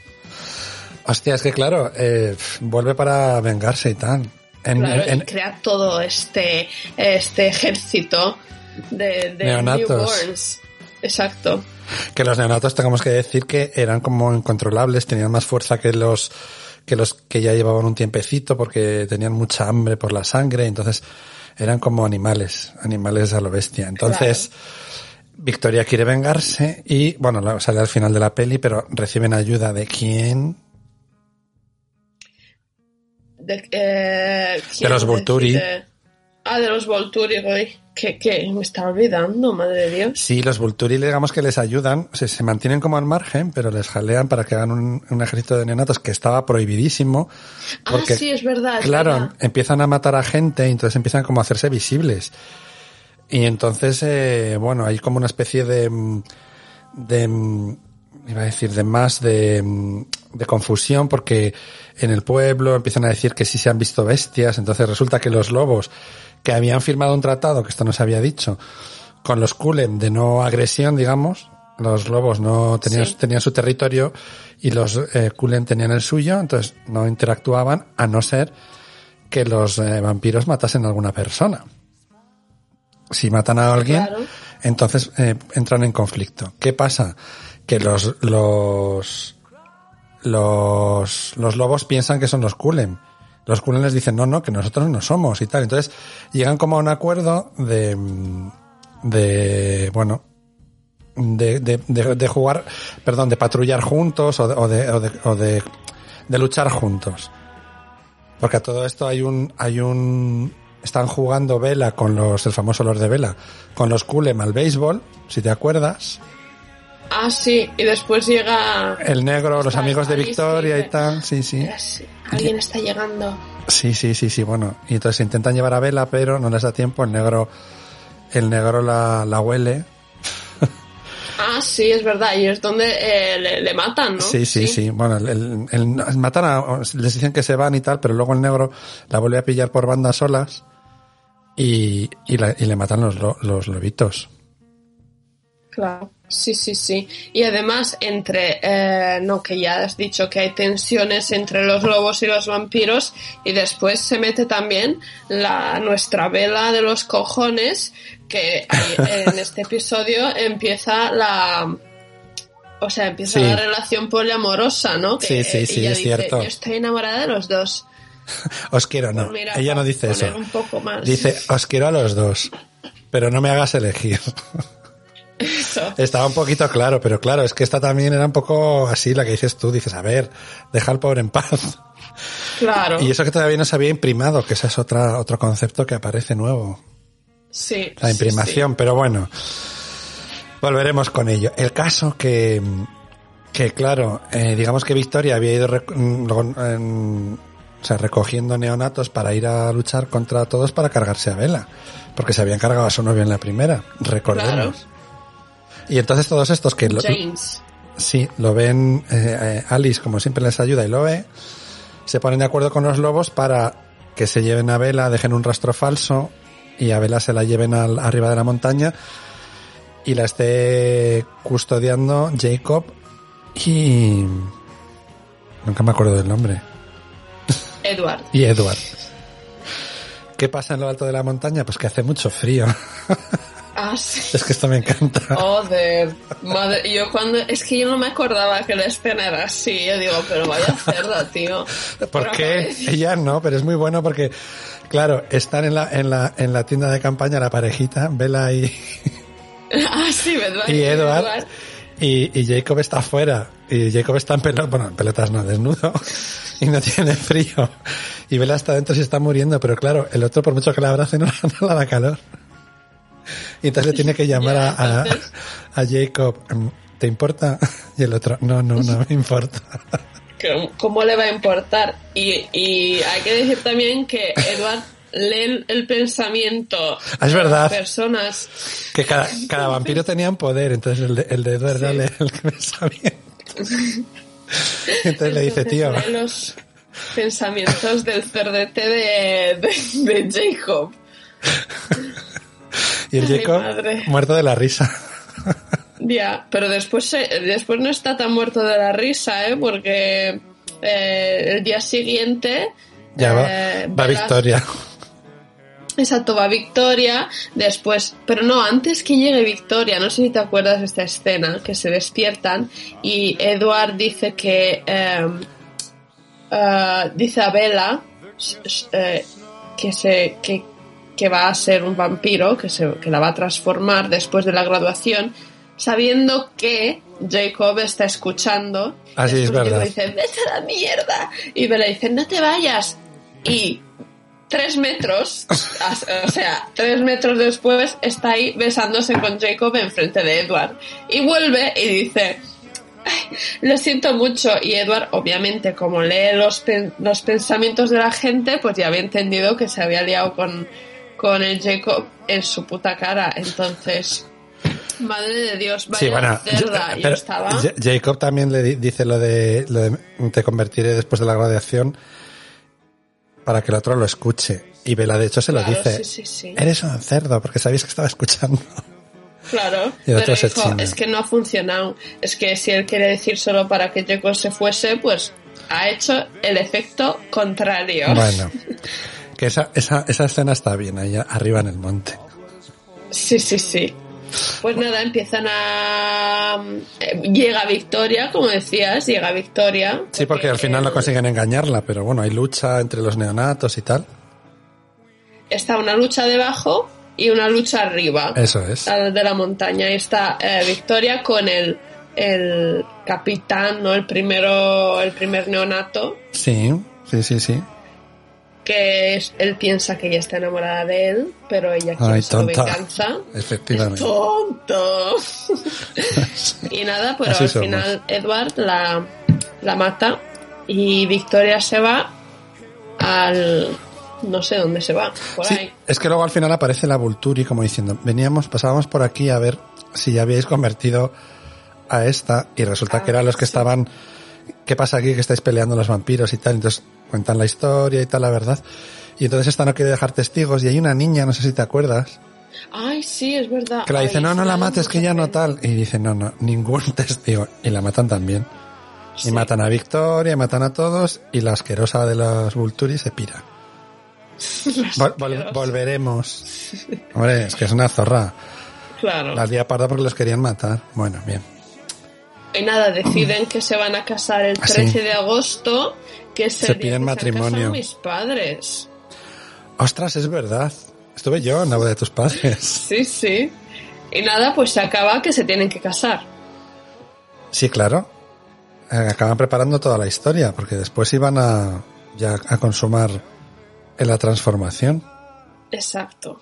Hostia, es que claro, eh, vuelve para vengarse y tal. En, Claro, en- y crea todo este, este ejército de, de Neonatos. newborns. Exacto. que los neonatos tengamos que decir que eran como incontrolables, tenían más fuerza que los que los que ya llevaban un tiempecito porque tenían mucha hambre por la sangre, entonces eran como animales, animales a lo bestia. Entonces, Victoria quiere vengarse y, bueno, sale al final de la peli, pero reciben ayuda de quién? De, eh, ¿quién los Volturi. decide? Ah, de los Volturi, güey. Que, que me está olvidando, madre de Dios. Sí, los Vulturi, digamos que les ayudan, se, se mantienen como al margen, pero les jalean para que hagan un, un ejército de neonatos que estaba prohibidísimo. Porque, ah, sí, es verdad. es claro, verdad. empiezan a matar a gente y entonces empiezan como a hacerse visibles. Y entonces, eh, bueno, hay como una especie de, mm, de, mm, iba a decir, de más de, mm, de confusión porque en el pueblo empiezan a decir que sí se han visto bestias, entonces resulta que los lobos que habían firmado un tratado, que esto no se había dicho, con los Kulem de no agresión, digamos, los lobos no tenían, Sí. tenían su territorio y los eh, Kulem tenían el suyo, entonces no interactuaban a no ser que los eh, vampiros matasen a alguna persona. Si matan a alguien, Claro. entonces eh, entran en conflicto. ¿Qué pasa? Que los, los, los, los lobos piensan que son los Kulem. Los Kulem les dicen, no, no, que nosotros no somos y tal. Entonces llegan como a un acuerdo de, de, bueno, de, de, de, de jugar, perdón, de patrullar juntos o de, o de, o de, o de, de luchar juntos. Porque a todo esto hay un, hay un, están jugando Vela con los, el famoso Lord de Vela, con los Kulem al béisbol, si te acuerdas. Ah, sí, y después llega... El negro, los amigos de Victoria y tal, sí, sí. Sí, Alguien está llegando. Sí, sí, sí, sí, bueno. Y entonces intentan llevar a Vela, pero no les da tiempo, el negro, el negro la, la huele. Ah, sí, es verdad, y es donde eh, le, le matan, ¿no? Sí, sí, sí. Bueno, el, el- el- matan a, les dicen que se van y tal, pero luego el negro la vuelve a pillar por bandas solas y, y, la- y le matan los, lo- los lobitos. Claro, sí, sí, sí. Y además, entre, eh, no, que ya has dicho que hay tensiones entre los lobos y los vampiros, y después se mete también la, nuestra vela de los cojones, que (laughs) en este episodio empieza la, o sea, empieza Sí. la relación poliamorosa, ¿no? Sí, sí, sí, ella es dice, cierto. Yo estoy enamorada de los dos. (laughs) Os quiero, no. Pues mira, Ella no dice eso. un poco más. Dice, os quiero a los dos, pero no me hagas elegir. (laughs) Eso. Estaba un poquito claro, pero claro, es que esta también era un poco así, la que dices tú, dices, a ver, deja al pobre en paz. Claro. Y eso que todavía no se había imprimado, que ese es otra, otro concepto que aparece nuevo. Sí. La sí, imprimación, pero bueno, volveremos con ello. El caso que, que claro, eh, digamos que Victoria había ido mm, en- o sea, recogiendo neonatos para ir a luchar contra todos para cargarse a Vela, porque se habían cargado a su novio en la primera, recordemos. Y entonces todos estos que lo, James. Sí, lo ven, eh, eh, Alice como siempre les ayuda y lo ve, se ponen de acuerdo con los lobos para que se lleven a Vela, dejen un rastro falso y a Vela se la lleven al, arriba de la montaña y la esté custodiando Jacob y... Nunca me acuerdo del nombre. Edward. (laughs) Y Edward. ¿Qué pasa en lo alto de la montaña? Pues que hace mucho frío. (laughs) Ah, sí. es que esto me encanta. Joder, madre, yo cuando, es que yo no me acordaba que la escena era así, yo digo, pero vaya cerda, tío. (laughs) ¿Por qué? (laughs) Ella no, pero es muy bueno porque, claro, están en la, en la, en la tienda de campaña la parejita, Bella y, (laughs) Ah, sí, y Edward, y, y Jacob está afuera, y Jacob está en pelotas, bueno, en pelotas no, desnudo, y no tiene frío, y Bella está dentro y se está muriendo, pero claro, el otro por mucho que la abrace no, no le da calor. Y entonces le tiene que llamar a, a, Jacob, "Mm, ¿te importa? Y el otro, no, no, no me importa. ¿Cómo le va a importar? Y, y hay que decir también que Edward lee el, pensamiento es de verdad. las personas. Que cada, cada vampiro tenía un poder, entonces el de, el de Edward Sí. el el pensamiento. Entonces le dice, tío, lee los pensamientos del cerdete de, de, de Jacob. Y el Jacob muerto de la risa. (laughs) Ya, pero después, después no está tan muerto de la risa, ¿eh? Porque eh, el día siguiente... Ya va, eh, va Victoria. Exacto, va Victoria, después, pero no, antes que llegue Victoria, no sé si te acuerdas de esta escena, que se despiertan y Edward dice que, eh, eh, dice a Bella eh, que, se, que, que va a ser un vampiro, que, se, que la va a transformar después de la graduación, sabiendo que Jacob está escuchando. Ah, sí, es verdad. Jacob dice, vete a la mierda. Y Bella dice, no te vayas. Y tres metros, o sea, tres metros después está ahí besándose con Jacob enfrente de Edward. Y vuelve y dice, "Ay, lo siento mucho. Y Edward, obviamente, como lee los, pen- los pensamientos de la gente, pues ya había entendido que se había liado con, con el Jacob en su puta cara. Entonces, madre de Dios, vaya Sí, bueno, cerda. Yo pero estaba... Ja- Jacob también le di- dice lo de, lo de te convertiré después de la graduación para que el otro lo escuche. Y Bella, de hecho, se lo dice. sí, sí, sí. Eres un cerdo, porque sabéis que estaba escuchando. Claro, Y pero es que no ha funcionado. Es que si él quiere decir solo para que Jacob se fuese, pues ha hecho el efecto contrario. Bueno, (laughs) que esa, esa, esa escena está bien, ahí arriba en el monte. Sí, sí, sí. Pues nada, empiezan a... eh, Llega Victoria, como decías, llega Victoria. Sí, porque al final no consiguen engañarla, pero bueno, hay lucha entre los neonatos y tal. Está una lucha debajo y una lucha arriba. Eso es. De la montaña. Y está eh, Victoria con el, el capitán, ¿no? El primero, el primer neonato, Sí, sí, sí, sí. Que es- él piensa que ella está enamorada de él, pero ella quiere Ay, tonta. venganza. Efectivamente. (laughs) ¡Tonto! y nada, pero Así al somos. final Edward la, la mata y Victoria se va al... no sé dónde se va, por Sí, ahí. es que luego al final aparece la Vulturi como diciendo, veníamos, pasábamos por aquí a ver si ya habíais convertido a esta y resulta que eran los que sí. estaban, ¿qué pasa aquí que estáis peleando los vampiros y tal? Entonces cuentan la historia y tal, la verdad. Y entonces esta no quiere dejar testigos y hay una niña, no sé si te acuerdas, Ay, sí, es verdad. que la dice, Ay, no, no la mates, que ya no tal. Y dice, no, no, ningún (laughs) testigo. Y la matan también. Sí. Y matan a Victoria, matan a todos y la asquerosa de los Vulturi se pira. (laughs) Vol- vol- volveremos. Hombre, es que es una zorra. Claro. La día parda porque los querían matar. Bueno, bien. Y nada, deciden que se van a casar el Ah, sí. 13 de agosto, que Se piden matrimonio. mis padres. Ostras, es verdad. Estuve yo en la boda de tus padres. (laughs) Sí, sí. Y nada, pues se acaba que se tienen que casar. Sí, claro. Eh, acaban preparando toda la historia porque después iban a ya a consumar en la transformación. Exacto.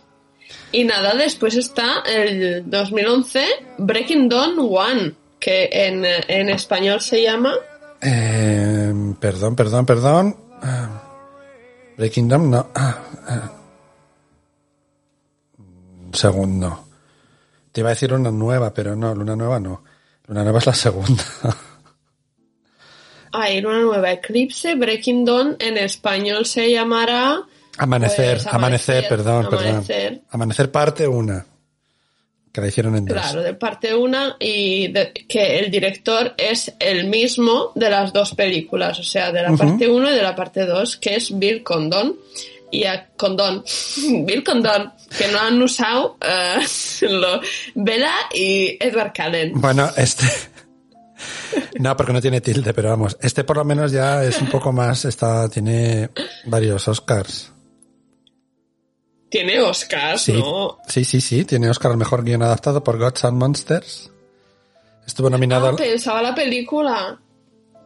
Y nada, después está el 2011 Breaking Dawn One, que en, en español se llama... Eh, perdón, perdón, perdón. Ah, Breaking Dawn, no. Ah, ah. Un segundo. Te iba a decir una nueva, pero no, Luna Nueva no. Luna Nueva es la segunda. (laughs) Hay una nueva Eclipse, Breaking Dawn, en español se llamará... Amanecer, Pues, amanecer, amanecer, perdón, amanecer. perdón. Amanecer parte una. Que la hicieron en dos. Claro, de parte una y de- que el director es el mismo de las dos películas, o sea, de la parte 1 y de la parte 2, que es Bill Condon. Y a Condon, (laughs) Bill Condon, que no han usado eh, (laughs) lo- Bella y Edward Cullen. Bueno, este. (laughs) No, porque no tiene tilde, pero vamos. Este por lo menos ya es un poco más. Está, tiene varios Oscars. Tiene Oscars, Sí, ¿no? sí, sí, sí. Tiene Oscar al mejor guion adaptado por Gods and Monsters. Estuvo nominado. Ah, pensaba la película.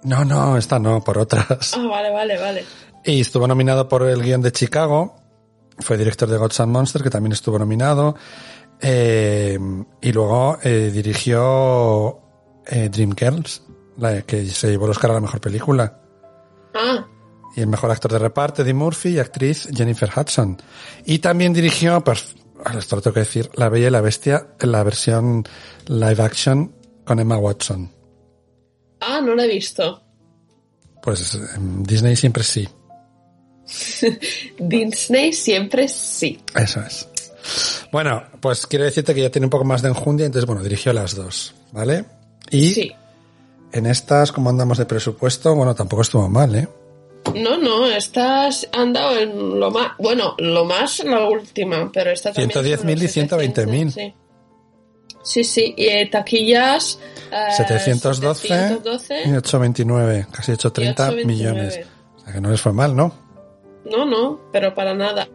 No, no, esta no, por otras. Ah, vale, vale, vale. Y estuvo nominado por el guion de Chicago. Fue director de Gods and Monsters, que también estuvo nominado. Eh, y luego eh, dirigió eh, Dreamgirls, la que se llevó el Oscar a la mejor película. Ah, Y el mejor actor de reparto, Eddie Murphy, y actriz Jennifer Hudson. Y también dirigió, pues, esto lo tengo que decir, La Bella y la Bestia en la versión live action con Emma Watson. ah, no la he visto. Pues en Disney siempre sí. (laughs) Disney siempre sí. Eso es. Bueno, pues quiero decirte que ya tiene un poco más de enjundia, entonces, bueno, dirigió las dos, ¿vale? Y Sí. en estas, como andamos de presupuesto, bueno, tampoco estuvo mal, ¿eh? No, no, estas han dado en lo más, bueno, lo más la última, pero esta también. 110.000 y 120.000. Sí. Sí, sí, y eh, taquillas. eh, 712 y 829, casi 830 829. millones. O sea que no les fue mal, ¿no? No, no, pero para nada.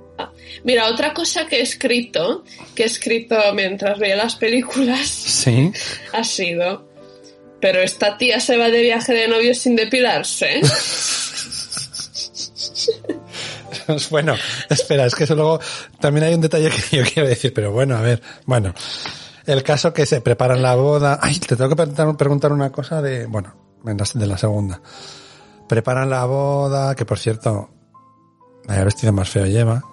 Mira, otra cosa que he escrito, que he escrito mientras veía las películas, Sí. (laughs) ha sido. Pero esta tía se va de viaje de novio sin depilarse. (laughs) (laughs) Bueno, espera, es que eso luego también hay un detalle que yo quiero decir, pero bueno, a ver, bueno, el caso que se preparan la boda, ay, te tengo que preguntar, una cosa de, bueno, de la segunda. Preparan la boda, que por cierto, vaya vestido más feo lleva. (laughs)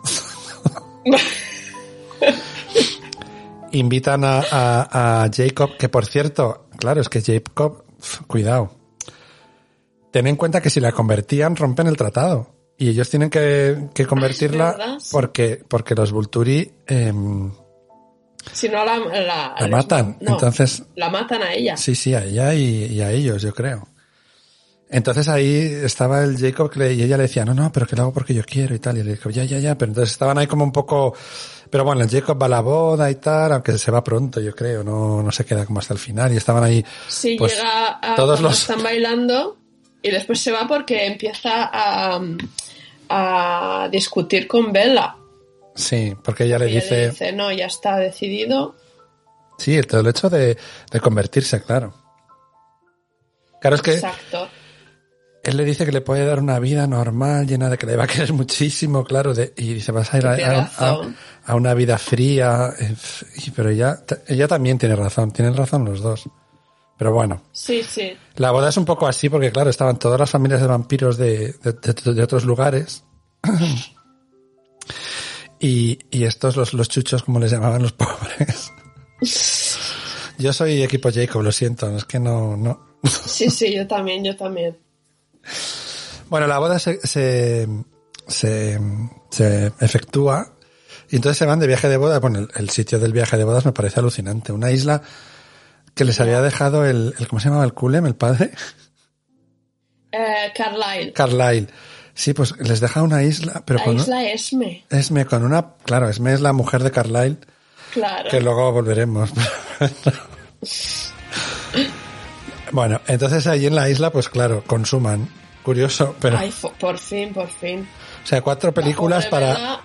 Invitan a, a- a Jacob, que por cierto, claro, es que Jacob, cuidado. Ten en cuenta que si la convertían, rompen el tratado. Y ellos tienen que, que convertirla porque, porque los Vulturi em, si no, la, la, la matan. no, Entonces, La matan a ella. sí, sí, a ella y, y a ellos, yo creo. Entonces ahí estaba el Jacob le- y ella le decía, no, no, pero que lo hago porque yo quiero y tal. Y el Jacob, ya, ya, ya. Pero entonces estaban ahí como un poco... Pero bueno, el Jacob va a la boda y tal, aunque se va pronto, yo creo, no, no se queda como hasta el final. Y estaban ahí... Sí, pues, llega a todos los- están bailando y después se va porque empieza a, a discutir con Bella. Sí, porque ella le Ella dice, le dice, no, ya está decidido. sí, el, todo el hecho de, de convertirse, claro. Claro, es que Exacto. él le dice que le puede dar una vida normal, llena de que le va a querer (laughs) muchísimo, claro, de, y dice, vas a ir a, a- a- una vida fría, eh, pero ella, ella también tiene razón, tienen razón los dos. Pero bueno, Sí, sí. la boda es un poco así porque, claro, estaban todas las familias de vampiros de, de- de- de otros lugares. (clears throat) y, y estos, los, los chuchos, como les llamaban los (laughs) pobres. Yo soy equipo Jacob, lo siento, es que no, no. Sí, sí, yo también, yo también. Bueno, la boda se, se, se, se efectúa y entonces se van de viaje de boda. Bueno, el, el sitio del viaje de bodas me parece alucinante. Una isla que les había dejado el, el ¿cómo se llamaba el culem, el padre? Eh, Carlyle. Carlyle. Sí, pues les deja una isla, pero La con, isla Esme. Esme con una, claro, Esme es la mujer de Carlyle, Claro. que luego volveremos. bueno, entonces ahí en la isla, pues claro, consuman. Curioso, pero, Ay, por fin, por fin. o sea, cuatro películas para,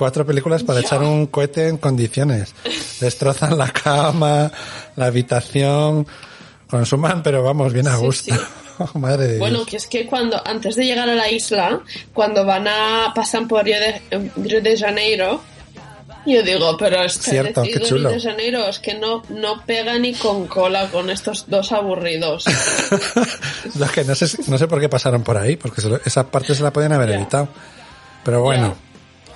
cuatro películas para echar un cohete en condiciones. Destrozan la cama, la habitación, consuman, pero vamos, bien a Sí, gusto. sí. (laughs) Madre de Bueno, Dios. que es que cuando, antes de llegar a la isla, cuando van a, pasan por Río de, Río de Janeiro, yo digo, pero este Cierto, decidido qué chulo. Río de Janeiro es que no, no pega ni con cola con estos dos aburridos. (laughs) Que no sé, no sé por qué pasaron por ahí, porque esa parte se la podían haber evitado. Pero bueno,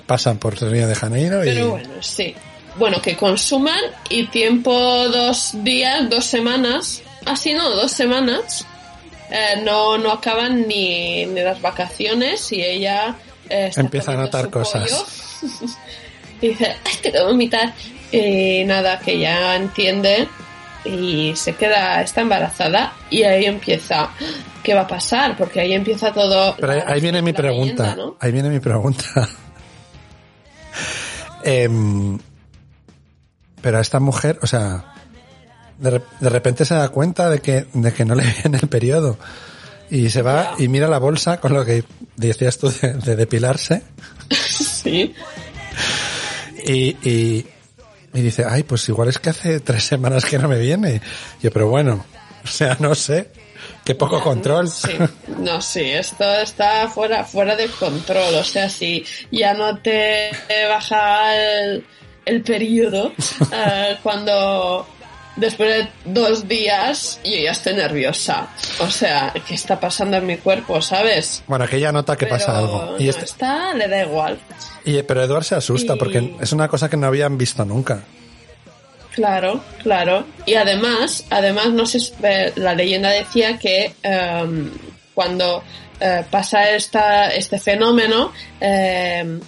pasan por Río de Janeiro y Pero bueno, sí. Bueno, que consuman y tiempo dos días, dos semanas, así no, dos semanas, eh, no, no acaban ni, ni las vacaciones y ella eh, Empieza a notar cosas. (laughs) y dice, ay, que tengo que vomitar. Y nada, que ya entiende y se queda, está embarazada y ahí empieza, ¿qué va a pasar? Porque ahí empieza todo... Pero ahí, viene mi pregunta. leyenda, ¿no? Ahí viene mi pregunta. Em, pero a esta mujer, o sea, de, de repente se da cuenta de que, de que no le (laughs) viene el periodo. Y se va y mira la bolsa con lo que decías tú de, de depilarse. (laughs) Sí. Y, y, y dice, ay, pues igual es que hace tres semanas que no me viene. Yo, pero bueno, o sea, no sé. Qué poco control. Sí, no, sí, esto está fuera, fuera de control. O sea, si ya no te baja el, el periodo, (laughs) eh, cuando después de dos días yo ya estoy nerviosa. O sea, ¿qué está pasando en mi cuerpo, sabes? Bueno, que ella nota que pasa algo. Y no, este, está, le da igual. y, pero Eduard se asusta Y- porque es una cosa que no habían visto nunca. Claro, claro. Y además, además, no sé, eh, la leyenda decía que em, cuando eh, pasa esta, este fenómeno, em,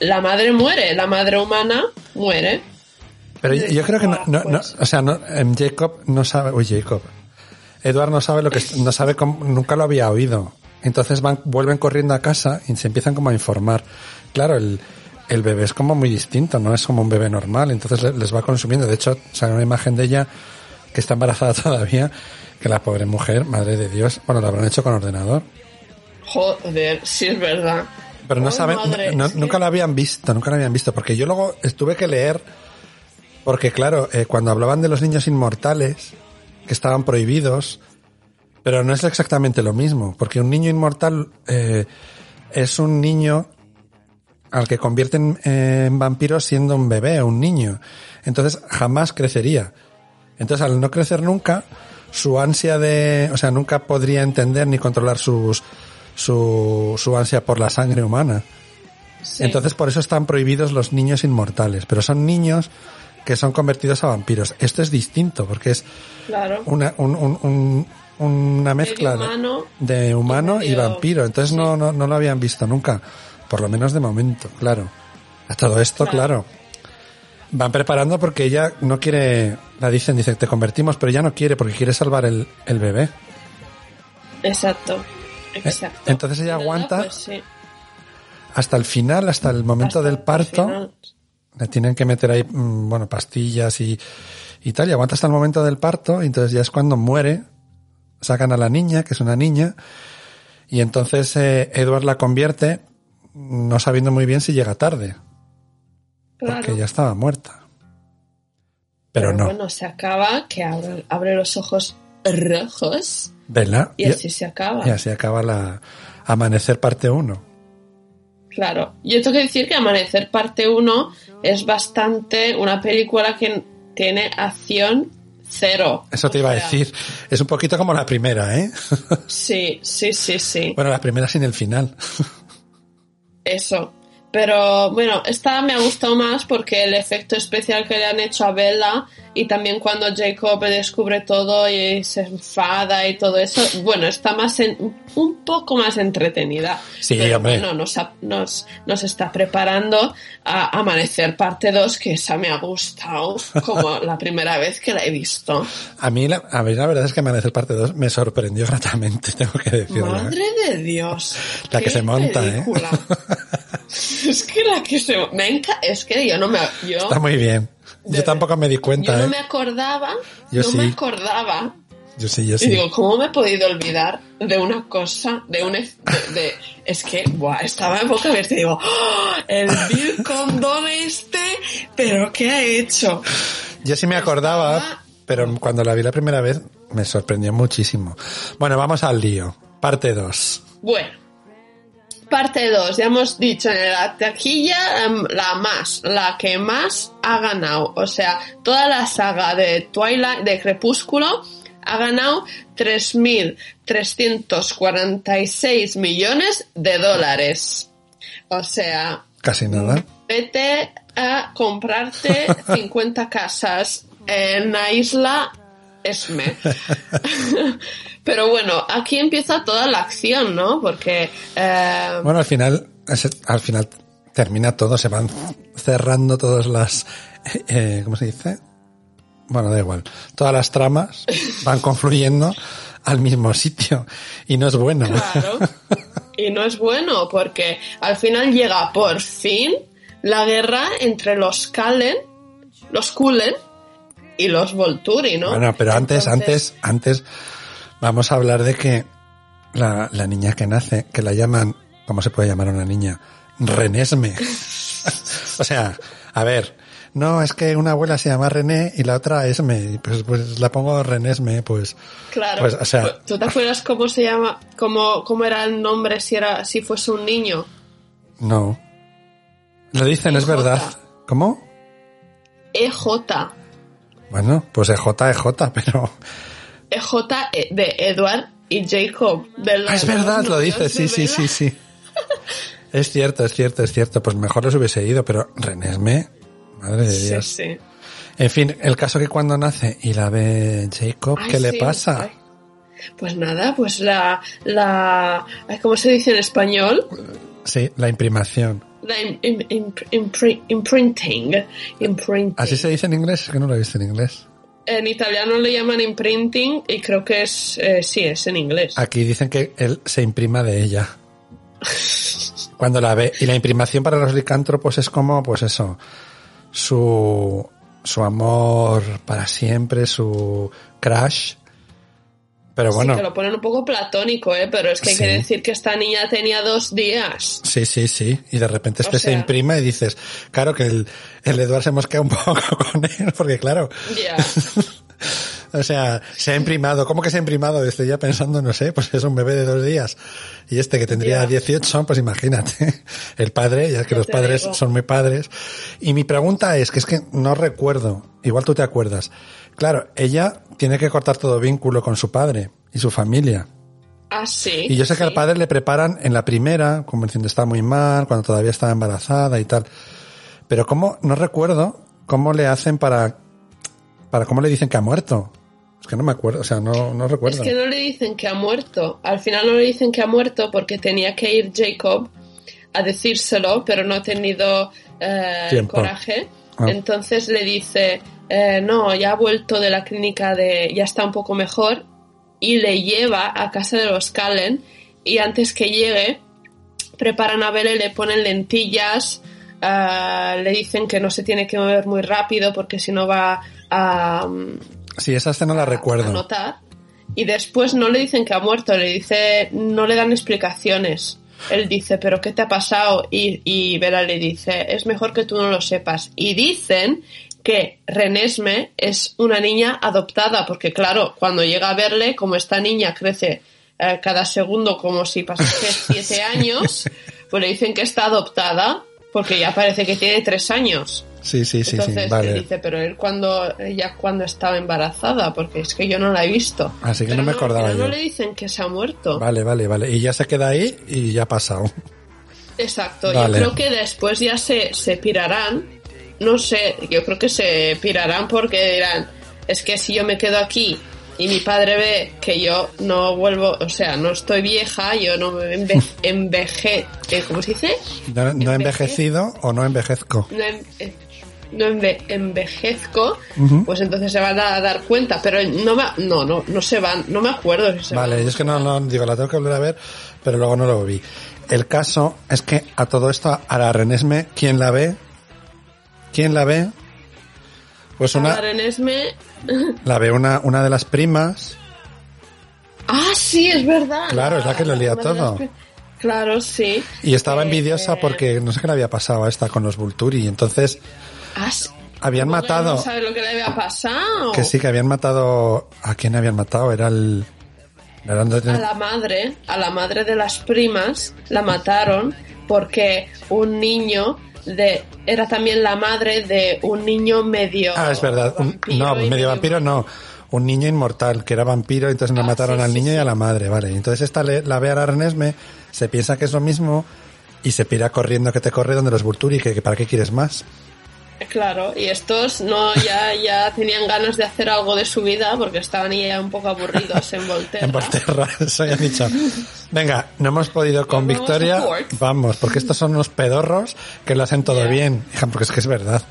la madre muere, la madre humana muere. Pero yo, yo creo que no, no, no- Pues- o sea, no, em, Jacob no sabe, uy, Jacob. Eduard no sabe lo que, no sabe cómo, nunca lo había oído. Entonces van, vuelven corriendo a casa y se empiezan como a informar. Claro, el, el bebé es como muy distinto, no es como un bebé normal, entonces le- les va consumiendo. De hecho, sale una imagen de ella que está embarazada (laughs) todavía, que la pobre mujer, madre de Dios, bueno, lo habrán hecho con ordenador. Joder, sí es verdad. Pero no saben, madre, no- nunca lo habían visto, nunca lo habían visto, porque yo luego tuve que leer, porque claro, eh, cuando hablaban de los niños inmortales, que estaban prohibidos, pero no es exactamente lo mismo, porque un niño inmortal eh, es un niño al que convierten eh, en vampiro siendo un bebé o un niño. Entonces jamás crecería. Entonces al no crecer nunca, su ansia de, o sea, nunca podría entender ni controlar sus, su, su ansia por la sangre humana. Sí. Entonces por eso están prohibidos los niños inmortales, pero son niños que son convertidos a vampiros. Esto es distinto porque es claro. una, un- un- un- una mezcla de- humano de humano y, medio- vampiro. Entonces no, no, no lo habían visto nunca, por lo menos de momento, claro. A todo esto, claro. Van preparando porque ella no quiere, la dicen, dice, te convertimos, pero ella no quiere porque quiere salvar el, el bebé. Exacto. Exacto. Eh, entonces ella aguanta pues sí, Hasta el final, hasta el momento hasta del el parto. Le tienen que meter ahí, mm, bueno, pastillas y, y tal, y aguanta hasta el momento del parto, y entonces ya es cuando muere, sacan a la niña, que es una niña, y entonces eh, Edward la convierte, no sabiendo muy bien si llega tarde. porque ya estaba muerta. Pero, no. bueno, se acaba que abre, abre los ojos rojos Vela. y así se acaba. y así acaba la Amanecer parte 1. Claro. Yo tengo que decir que Amanecer parte 1 es bastante una película que tiene acción cero. Eso te O iba a decir. Es un poquito como la primera, ¿eh? (laughs) Sí, sí, sí, sí. bueno, la primera sin el final. Eso. Pero bueno, esta me ha gustado más porque el efecto especial que le han hecho a Bella y también cuando Jacob descubre todo y se enfada y todo eso, bueno, está más en, un poco más entretenida. Sí, Pero hombre. bueno, nos, nos, nos está preparando a Amanecer parte 2, que esa me ha gustado como (laughs) la primera vez que la he visto. A mí, la, a mí la verdad es que Amanecer parte 2 me sorprendió gratamente, (laughs) tengo que decirlo. ¿eh? Madre de Dios. La que se monta, película. (laughs) (laughs) Es que la que se me enca- es que yo no me yo Está muy bien. Yo De- tampoco me di cuenta, Yo no ¿eh? me acordaba, Yo no sí. me acordaba. Yo sí, yo Y sí. digo, ¿cómo me he podido olvidar de una cosa, de un... ef- De, de- es que, buah, estaba en boca abierta y digo, ¡Oh! el Bill Condon este, pero ¿qué ha hecho? Yo sí me acordaba, Estaba- pero cuando la vi la primera vez me sorprendió muchísimo. Bueno, vamos al lío. Parte 2. Bueno, parte 2, ya hemos dicho en la taquilla em, la más, la que más ha ganado. O sea, toda la saga de Twilight, de Crepúsculo, ha ganado 3.346 millones de dólares. O sea, Casi nada. vete a comprarte (laughs) 50 casas en la isla Esme. (laughs) Pero bueno, aquí empieza toda la acción, ¿no? Porque eh, Bueno, al final, al final termina todo, se van cerrando todas las, eh, ¿cómo se dice? Bueno, da igual. Todas las tramas van confluyendo al mismo sitio y no es bueno. Claro. (laughs) Y no es bueno porque al final llega por fin la guerra entre los Kalen, los Kulen y los Volturi, ¿no? Bueno, pero antes, Entonces, antes, antes, vamos a hablar de que la, la niña que nace, que la llaman, ¿cómo se puede llamar a una niña? Renesme. (laughs) o sea, a ver, no, es que una abuela se llama René y la otra Esme, pues, pues la pongo Renesme, pues, Claro. pues, o sea, ¿Tú te acuerdas cómo se llama, cómo, cómo era el nombre si era, si fuese un niño? no. Lo dicen, es EJ. verdad. ¿Cómo? EJ. Bueno, pues EJ, EJ, pero... EJ E de Edward y Jacob. De los- Ah, es verdad, los lo novios dice, sí, sí, sí, sí. Es cierto, es cierto, es cierto. Pues mejor les hubiese ido, pero Renesme, madre de Sí, Dios. sí. En fin, el caso que cuando nace y la ve Jacob, Ay, ¿qué le sí, pasa? ay. Pues nada, pues la, la, ¿cómo se dice en español? Sí, la imprimación. Imprinting. Imprinting. ¿Así se dice en inglés? Es que no lo he visto en inglés. En italiano le llaman imprinting y creo que es, eh, sí, es en inglés. Aquí dicen que él se imprima de ella. Cuando la ve. Y la imprimación para los licántropos es como, pues eso, su, su amor para siempre, su crush. Pero bueno, Sí, que lo ponen un poco platónico, ¿eh? Pero es que hay Sí. que decir que esta niña tenía dos días. sí, sí, sí. Y de repente este O se sea- imprima y dices, claro que el, el Eduard se mosquea un (laughs) poco con él, porque claro, Ya. (laughs) O sea, se ha imprimado. ¿Cómo que se ha imprimado? Estoy ya pensando, no sé, pues es un bebé de dos días. Y este que tendría Ya. 18, pues imagínate. (laughs) El padre, ya que Ya los padres digo. son muy padres. Y mi pregunta es, que es que no recuerdo, igual tú te acuerdas. Claro, ella tiene que cortar todo vínculo con su padre y su familia. Ah, sí. Y yo sé que al padre le preparan en la primera, como diciendo está muy mal, cuando todavía estaba embarazada y tal. Pero cómo, no recuerdo cómo le hacen para, para cómo le dicen que ha muerto. Es que no me acuerdo, o sea, no, no Es recuerdo. que no le dicen que ha muerto. Al final no le dicen que ha muerto porque tenía que ir Jacob a decírselo, pero no ha tenido eh, coraje. Ah. Entonces le dice, eh, no, ya ha vuelto de la clínica de, ya está un poco mejor, y le lleva a casa de los Callen, y antes que llegue, preparan a Belle, le ponen lentillas, ah, le dicen que no se tiene que mover muy rápido porque si no va a, Sí, esa escena la a recuerdo. notar. Y después no le dicen que ha muerto, le dice, no le dan explicaciones. él dice, ¿pero qué te ha pasado? Y, y Bella le dice, es mejor que tú no lo sepas. Y dicen que Renesme es una niña adoptada, porque claro, cuando llega a verle, como esta niña crece eh, cada segundo como si pasase (laughs) siete años, pues le dicen que está adoptada, porque ya parece que tiene tres años. Sí, sí, sí, Entonces sí, vale. dice, pero él cuando, ella cuando estaba embarazada, porque es que yo no la he visto. Así que Pero no me acordaba pero yo. No le dicen que se ha muerto. Vale, vale, vale. Y ya se queda ahí y ya ha pasado. Exacto, Vale. yo creo que después ya se, se pirarán, no sé, yo creo que se pirarán porque dirán, es que si yo me quedo aquí y mi padre ve que yo no vuelvo, o sea, no estoy vieja, yo no me enve (laughs) enveje, ¿cómo se dice? No, no envejecido o no envejezco. No, eh, no enve- envejezco, pues entonces se van a dar cuenta, pero no me, no, no, no se van, no me acuerdo si se Vale, van. yo es que no, no, digo, la tengo que volver a ver, pero luego no lo vi. El caso es que a todo esto, a la Renesme, ¿quién la ve? ¿Quién la ve? Pues una, Ahora en Esme- (laughs) la ve una, una de las primas. Ah, sí, es verdad. Claro, es la que lo lía todo. Claro, sí. Y estaba Eh, envidiosa eh, porque no sé qué le había pasado a esta con los Vulturi. Entonces Ah, sí. habían ¿Cómo que matado. No sabes lo que le había pasado. Que sí, que habían matado. ¿A quién habían matado? Era el. eran de- A la madre, a la madre de las primas, la mataron porque un niño de era también la madre de un niño medio. Ah, es verdad. Un- vampiro no, y medio vampiro no. Un niño inmortal, que era vampiro, entonces le Ah, mataron sí, al sí, niño y a la madre, vale. Entonces esta le- la ve a la Renesme, se piensa que es lo mismo y se pira corriendo que te corre donde los Vulturi, que, que para qué quieres más. Claro, y estos no ya ya tenían ganas de hacer algo de su vida porque estaban ya un poco aburridos en Volterra. (laughs) En Volterra, eso ya han dicho. Venga, no hemos podido con Vamos Victoria. Vamos, porque estos son unos pedorros que lo hacen todo Ya. bien. Porque es que es verdad.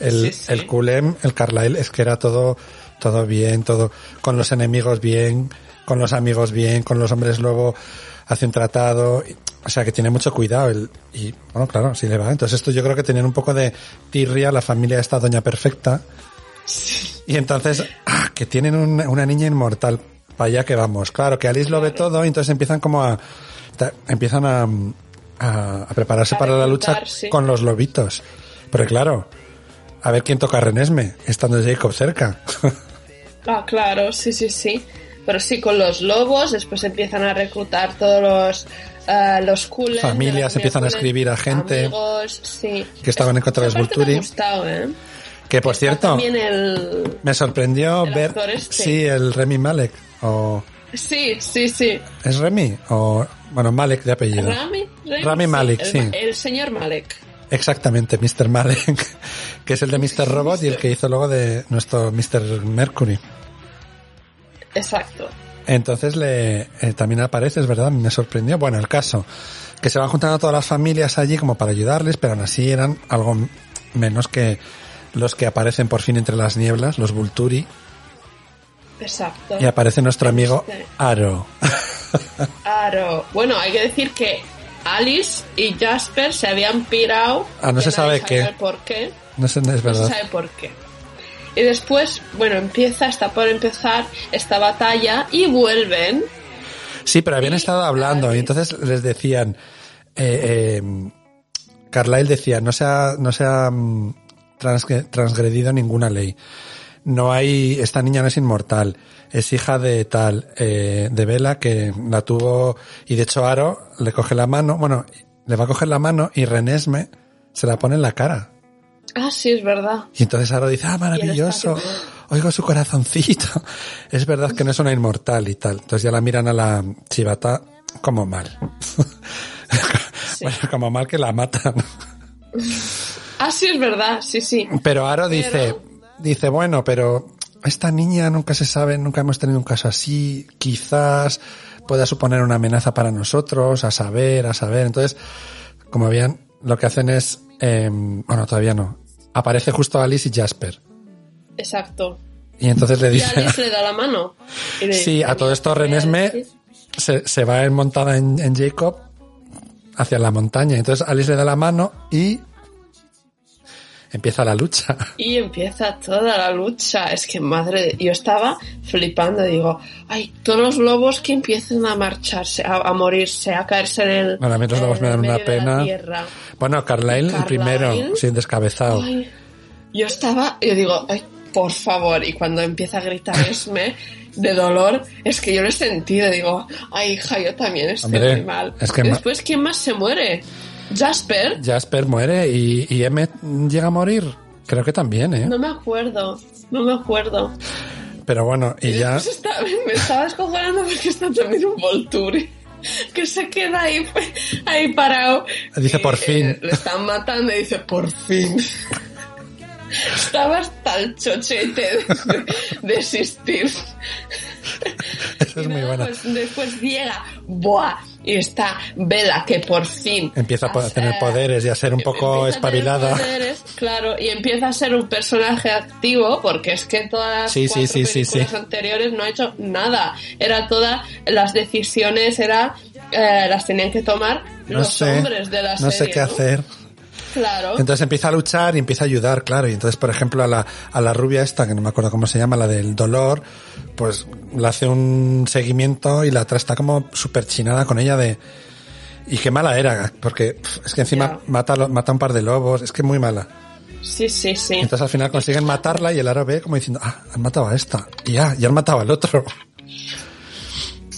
El, Sí, sí. el Culem, el Carlyle, es que era todo, todo bien, todo, con los enemigos bien, con los amigos bien, con los hombres lobo hace un tratado. O sea que tiene mucho cuidado. El, y bueno, claro, sí le va. Entonces esto yo creo que tenían un poco de tirria la familia de esta doña perfecta. Y entonces, ah, que tienen un- una niña inmortal. Para allá que vamos. Claro, que Alice lo ve todo y entonces empiezan como a... ta- Empiezan a, a, a prepararse A para la lucha con los lobitos. Pero claro, a ver quién toca a Renesme, estando Jacob cerca. Ah, claro, sí, sí, sí. Pero sí, con los lobos, después empiezan a reclutar todos los, eh, los Cullen, Familias, empiezan a escribir a gente Amigos, sí. que estaban en contra de los ha gustado, ¿eh? que por Está cierto, el... me sorprendió el ver... este. Sí, el Remy Malek. O, Sí, sí, sí. ¿Es Remy? O, bueno, Malek de apellido. Rami, Rami, Rami Malek, el, sí. El señor Malek. Exactamente, Mr. Malek, (laughs) que es el de Mr. Robot y el que hizo luego de nuestro Mr. Mercury. Exacto. Entonces le eh, también aparece, es verdad, me sorprendió. Bueno, el caso, que se van juntando todas las familias allí como para ayudarles, pero aún así eran algo menos que los que aparecen por fin entre las nieblas, los Vulturi, Exacto. y aparece nuestro amigo Este. Aro. (laughs) Claro. Bueno, hay que decir que Alice y Jasper se habían pirado. Ah, no se sabe qué. por qué. No sé, es No se verdad. sabe por qué. Y después, bueno, empieza, está por empezar esta batalla y vuelven. Sí, pero habían Y estado hablando y entonces les decían, eh, eh, Carlyle decía, no se ha, no se ha mm, transgre- transgredido ninguna ley. No hay, esta niña no es inmortal, es hija de tal, eh, de Vela que la tuvo y de hecho Aro le coge la mano, bueno, le va a coger la mano y Renesme se la pone en la cara. Ah, sí, es verdad. Y entonces Aro dice, ah, maravilloso, oigo su corazoncito. (laughs) Es verdad que no es una inmortal y tal. Entonces ya la miran a la chivata como mal. (laughs) Bueno, como mal que la matan. (laughs) Ah, sí, es verdad, sí, sí. Pero Aro dice, dice, bueno, pero esta niña nunca se sabe, nunca hemos tenido un caso así, quizás pueda suponer una amenaza para nosotros, a saber, a saber. Entonces, como habían, lo que hacen es, eh, bueno, todavía no. Aparece justo Alice y Jasper. Exacto. Y entonces le Y dice, Alice le da la mano. Y le Sí, a todo esto "Mira, Renesme Alice". se, se va en montada en, en Jacob hacia la montaña. Entonces Alice le da la mano y empieza la lucha. Y empieza toda la lucha. Es que madre, yo estaba flipando. Digo, ay, todos los lobos que empiezan a marcharse, a, a morirse, a caerse en el. Bueno, a mí los lobos me dan el una pena. Bueno, Carlyle, el Carlyle. primero, sin descabezado. Ay, yo estaba, yo digo, ay, por favor, y cuando empieza a gritar (laughs) Esme de dolor, es que yo lo he sentido, digo, ay, hija, yo también estoy Hombre, muy mal. es que después, ¿quién más se muere? Jasper, Jasper muere y, y Emmet llega a morir. Creo que también, ¿eh? no me acuerdo, no me acuerdo. Pero bueno, y ya... Está- me estaba escojonando porque está también un Volturi. (laughs) Que se queda ahí, ahí parado. Dice, Y, "Por fin". eh, le están matando y dice, por fin. Estaba hasta el chochete de, de existir. Eso es Y muy nada, buena. pues después llega, ¡buah! Y está Vela, que por fin... Empieza a tener poderes y a ser un poco espabilada. poderes, claro, y empieza a ser un personaje activo porque es que todas las Sí, sí, cuatro sí, sí, películas sí. anteriores no ha hecho nada. Era todas las decisiones, era eh, las tenían que tomar No los sé, hombres de la no serie. sé qué hacer. Claro. Entonces empieza a luchar y empieza a ayudar, claro. Y entonces, por ejemplo, a la, a la rubia esta, que no me acuerdo cómo se llama, la del dolor, pues le hace un seguimiento y la otra está como súper chinada con ella de... Y qué mala era, porque es que encima mata, mata a un par de lobos, es que muy mala. Sí, sí, sí. Entonces al final consiguen matarla y el aro ve como diciendo, ah, han matado a esta. Y ya, ya han matado al otro.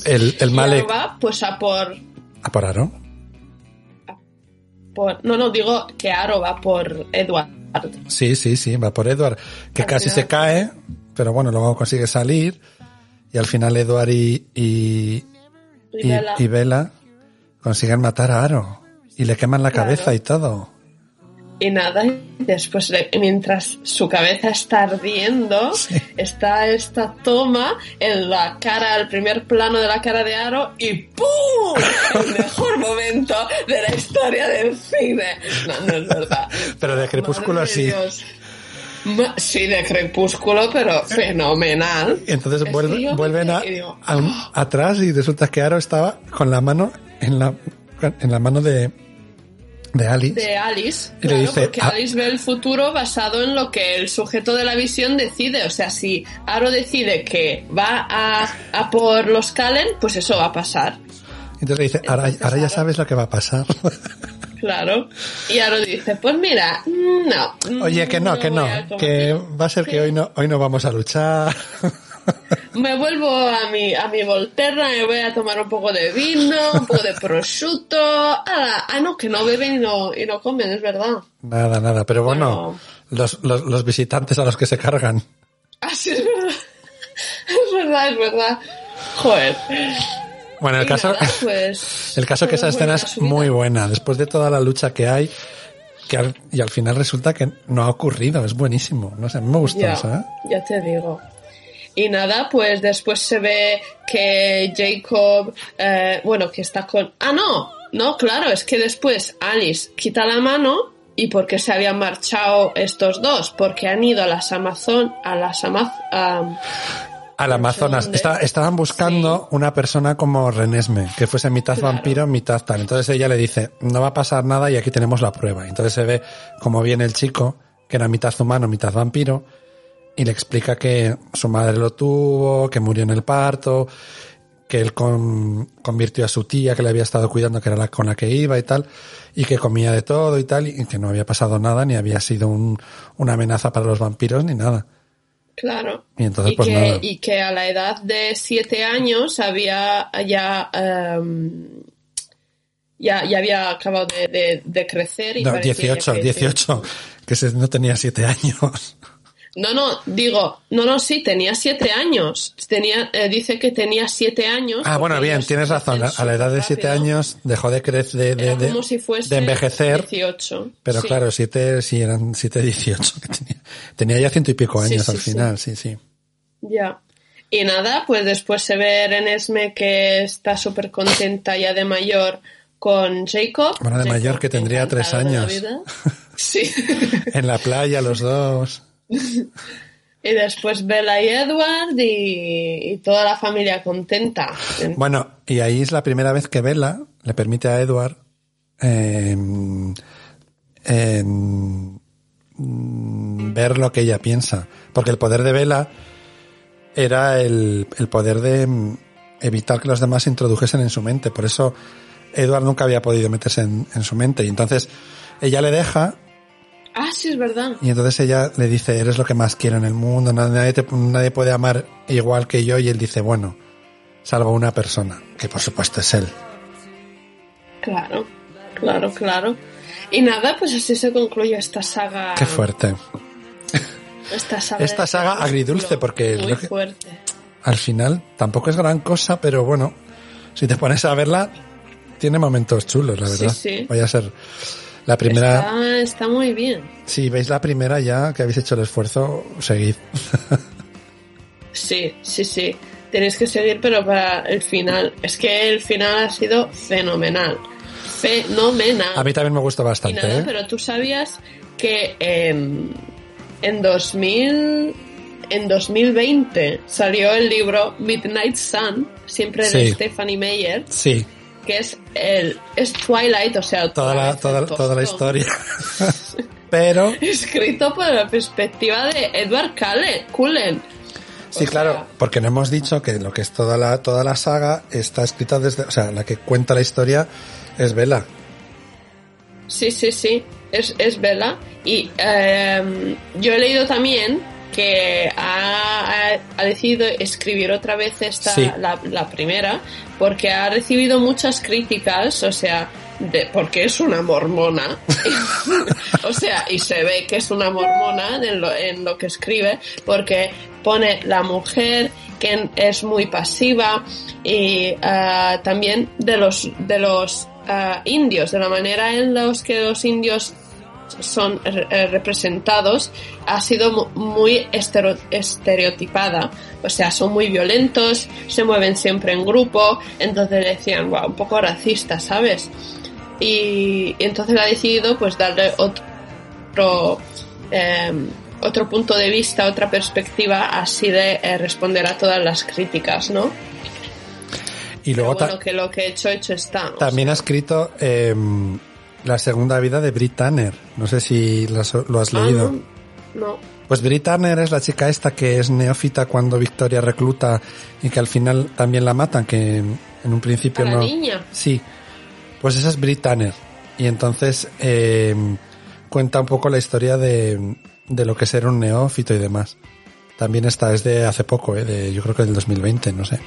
El, el Malek... va pues a por, ¿A por aro? por... No, no, digo que Aro va por Edward. Sí, sí, sí, va por Edward, que Al casi final- se cae, pero bueno, luego consigue salir. Y al final Edward y, y, Y y, Bella. y Bella consiguen matar a Aro. Y le queman la Claro. cabeza y todo. Y nada, y después, de- mientras su cabeza está ardiendo, está esta toma en la cara, el primer plano de la cara de Aro, y ¡pum! El mejor momento de la historia del cine. No, no es verdad. (laughs) Pero de Crepúsculo Madre sí. Dios. Sí, de Crepúsculo, pero fenomenal. Entonces Es vuelve- vuelven a, digo, atrás y resulta que Aro estaba con la mano en la, en la mano de, de Alice. de Alice, Y le dice, porque "Ah". Alice ve el futuro basado en lo que el sujeto de la visión decide. O sea, si Aro decide que va a, a por los Calen, pues eso va a pasar. Entonces dice, ahora, ahora ya sabes lo que va a pasar. (laughs) Claro. Y Aro dice, pues mira, no. Oye, que no, que no, a comer. que va a ser que hoy no, hoy no vamos a luchar. (laughs) Me vuelvo a mi, a mi Volterra, me voy a tomar un poco de vino, un poco de prosciutto. Ah, ah, no, que no beben y no, y no comen, es verdad. Nada, nada, pero bueno, los, los, los visitantes a los que se cargan. Ah, sí, es verdad. (laughs) Es verdad, es verdad. Joder. Bueno, el Y caso, nada, pues, (laughs) el caso que esa pues, escena buena es muy buena. Después de toda la lucha que hay, que al- y al final resulta que no ha ocurrido, es buenísimo. No sé, a mí me gustó Ya, eso, ¿eh? ya te digo. Y nada, pues después se ve que Jacob, eh, bueno, que está con... Ah, no, no, claro, es que después Alice quita la mano y por qué se habían marchado estos dos, porque han ido a las Amazon, a las Amaz, a- Al Amazonas. Estaban buscando una persona como Renesme, que fuese mitad Claro. vampiro, mitad tal. Entonces ella le dice, no va a pasar nada y aquí tenemos la prueba. Entonces se ve como viene el chico, que era mitad humano, mitad vampiro, y le explica que su madre lo tuvo, que murió en el parto, que él con- convirtió a su tía que le había estado cuidando, que era la con la que iba y tal, y que comía de todo y tal, y que no había pasado nada, ni había sido un- una amenaza para los vampiros, ni nada. Claro. Y entonces, y, pues que, y que a la edad de siete años había ya... em, ya, ya había acabado de, de- de crecer y No, parecía 18, que- 18, que no tenía 7 años. No, no, digo, no, no, sí, tenía siete años. Tenía, eh, dice que tenía siete años. Ah, bueno, bien, tienes razón. A, la edad de 7 superrápido. años dejó de crecer, de, de, Era de- como si fuese de envejecer. 18. Pero sí. claro, 7, sí, eran 7, 18 (laughs) que tenía. Tenía ya ciento y pico años sí, al final, sí, sí. Ya. Y nada, pues después se ve Renesme que está súper contenta ya de mayor con Jacob. Bueno, de Jacob mayor que tendría tres años. (laughs) Sí. En la playa los dos. (laughs) y después Bella y Edward y, toda la familia contenta. Bueno, y ahí es la primera vez que Bella le permite a Edward eh, mm, ver lo que ella piensa. Porque el poder de Vela era el, poder de mm, evitar que los demás se introdujesen en su mente. Por eso Edward nunca había podido meterse en su mente. Y entonces ella le deja Ah, sí, es verdad. y entonces ella le dice, eres lo que más quiero en el mundo, nadie, te- nadie puede amar igual que yo. Y él dice, bueno, salvo una persona, que por supuesto es él. Claro, claro, claro. Y nada, pues así se concluye esta saga. Qué fuerte. Esta saga, Esta saga agridulce, porque Muy que- fuerte. Al final tampoco es gran cosa, pero bueno, si te pones a verla, tiene momentos chulos, la Sí, verdad. sí. Vaya a ser la primera. Está, está muy bien. Si veis la primera ya que habéis hecho el esfuerzo, seguid. (laughs) Sí, sí, sí. Tenéis que seguir, pero para el final. Es que el final ha sido fenomenal. Fenomenal. A mí también me gusta bastante, nada, ¿eh? pero tú sabías que en, en 2000 en 2020 salió el libro Midnight Sun, siempre de Sí. Stephanie Meyer, Sí, que es el es Twilight, o sea, toda la, toda, toda la historia. (laughs) pero, Escrito por la perspectiva de Edward Cullen. Cullen. sí, O claro, sea, porque no hemos dicho que lo que es toda la, toda la saga está escrita desde, o sea, la que cuenta la historia es Vela. Sí, sí, sí, es, es Bella. Y eh, yo he leído también que ha, ha- decidido escribir otra vez esta, Sí. la, la primera, porque ha recibido muchas críticas, o sea, de, porque es una mormona. (laughs) o sea, y se ve que es una mormona en lo, en lo que escribe, porque pone la mujer que es muy pasiva y ah, también de los de los ah, indios, de la manera en los que los indios son eh, representados ha sido mu- muy estero- estereotipada. O sea, son muy violentos, se mueven siempre en grupo, entonces decían, wow, un poco racista, ¿sabes? Y, y entonces ha decidido pues darle otro, eh, otro punto de vista, otra perspectiva, así de eh, responder a todas las críticas, ¿no? Y luego bueno, que lo que he hecho, hecho está. o también ha escrito eh, la segunda vida de Brit Tanner. No sé si lo has ah, leído. no, no. Pues Brit Tanner es la chica esta que es neófita cuando Victoria recluta y que al final también la matan, que en un principio A la no. niña. Sí, pues esa es Brit Tanner. Y entonces eh, cuenta un poco la historia de, de lo que es ser un neófito y demás. También está, es de hace poco, eh, de, yo creo que del 2020, no sé.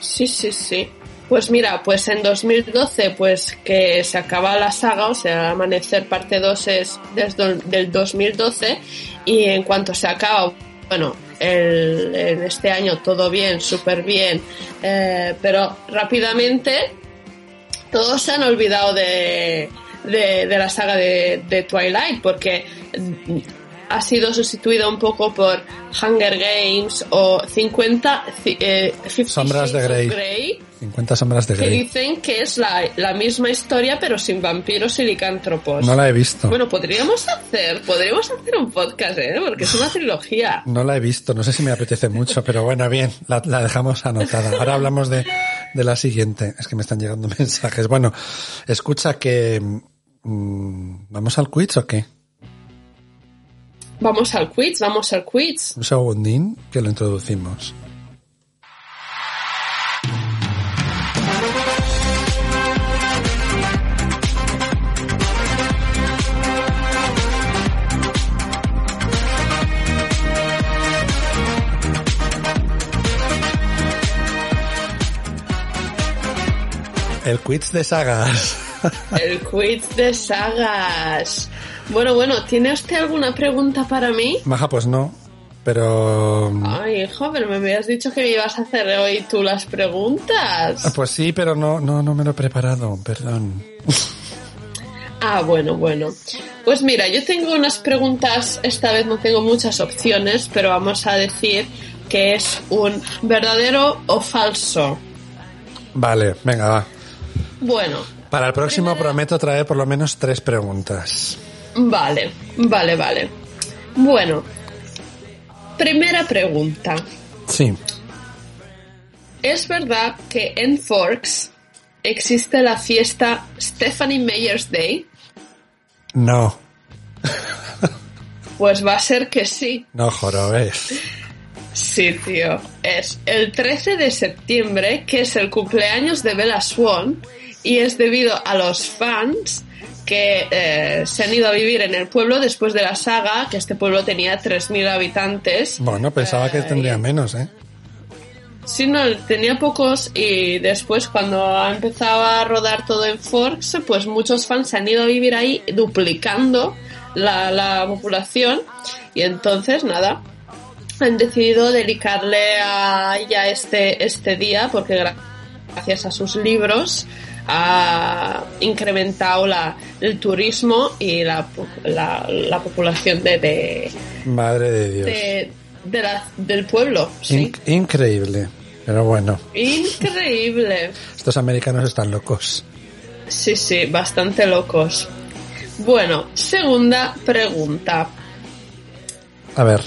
Sí, sí, sí. Pues mira, pues en 2012, pues que se acaba la saga, o sea, Amanecer parte 2 es desde el- del 2012 y en cuanto se acaba, bueno, el, en este año todo bien, súper bien, eh, pero rápidamente todos se han olvidado de, de, la saga de, Twilight porque ha sido sustituida un poco por Hunger Games o 50 ci- eh, Sombras de Grey. Grey, 50 sombras de que Grey. dicen que es la, la misma historia pero sin vampiros y licántropos. No la he visto. Bueno, podríamos hacer, podríamos hacer un podcast, ¿eh? Porque es una trilogía. (laughs) No la he visto, no sé si me apetece mucho, pero bueno, bien, la, la dejamos anotada. Ahora hablamos de, de la siguiente. Es que me están llegando (laughs) mensajes. Bueno, escucha que... mm, ¿Vamos al quiz o qué? Vamos al quiz, vamos al quiz. Un segundín que lo introducimos. El quiz de sagas. El quiz de sagas. Bueno, bueno, ¿tiene usted alguna pregunta para mí? Maja, pues no. Pero... Ay, hijo, pero me habías dicho que me ibas a hacer hoy tú las Ah, preguntas. Pues sí, pero no, no, no me lo he preparado, perdón. Ah, bueno, bueno. Pues mira, yo tengo unas preguntas, esta vez no tengo muchas opciones, pero vamos a decir que es un verdadero o falso. Vale, venga, va. Bueno, Para el próximo Primera- prometo traer por lo menos tres preguntas. Vale, vale, vale. Bueno, primera pregunta. Sí. ¿Es verdad que en Forks existe la fiesta Stephanie Meyer's Day? No. (laughs) Pues va a ser que sí. No jorobes. Sí, tío. Es el 13 de septiembre, que es el cumpleaños de Bella Swan, y es debido a los fans que eh, se han ido a vivir en el pueblo después de la saga, que este pueblo tenía 3.000 habitantes. Bueno, pensaba que Eh, tendría menos, ¿eh? Sí, no, tenía pocos y después cuando ha empezado a rodar todo en Forks, pues muchos fans se han ido a vivir ahí duplicando la, la población y entonces nada, han decidido dedicarle a ella este, este día porque gra- gracias a sus libros ha incrementado la, el turismo y la, la, la población de, de, Madre de Dios. de- de la- del pueblo. Sí. Inc- increíble. Pero bueno, Increíble. estos americanos están locos. Sí, sí, bastante locos. Bueno, segunda pregunta. A ver,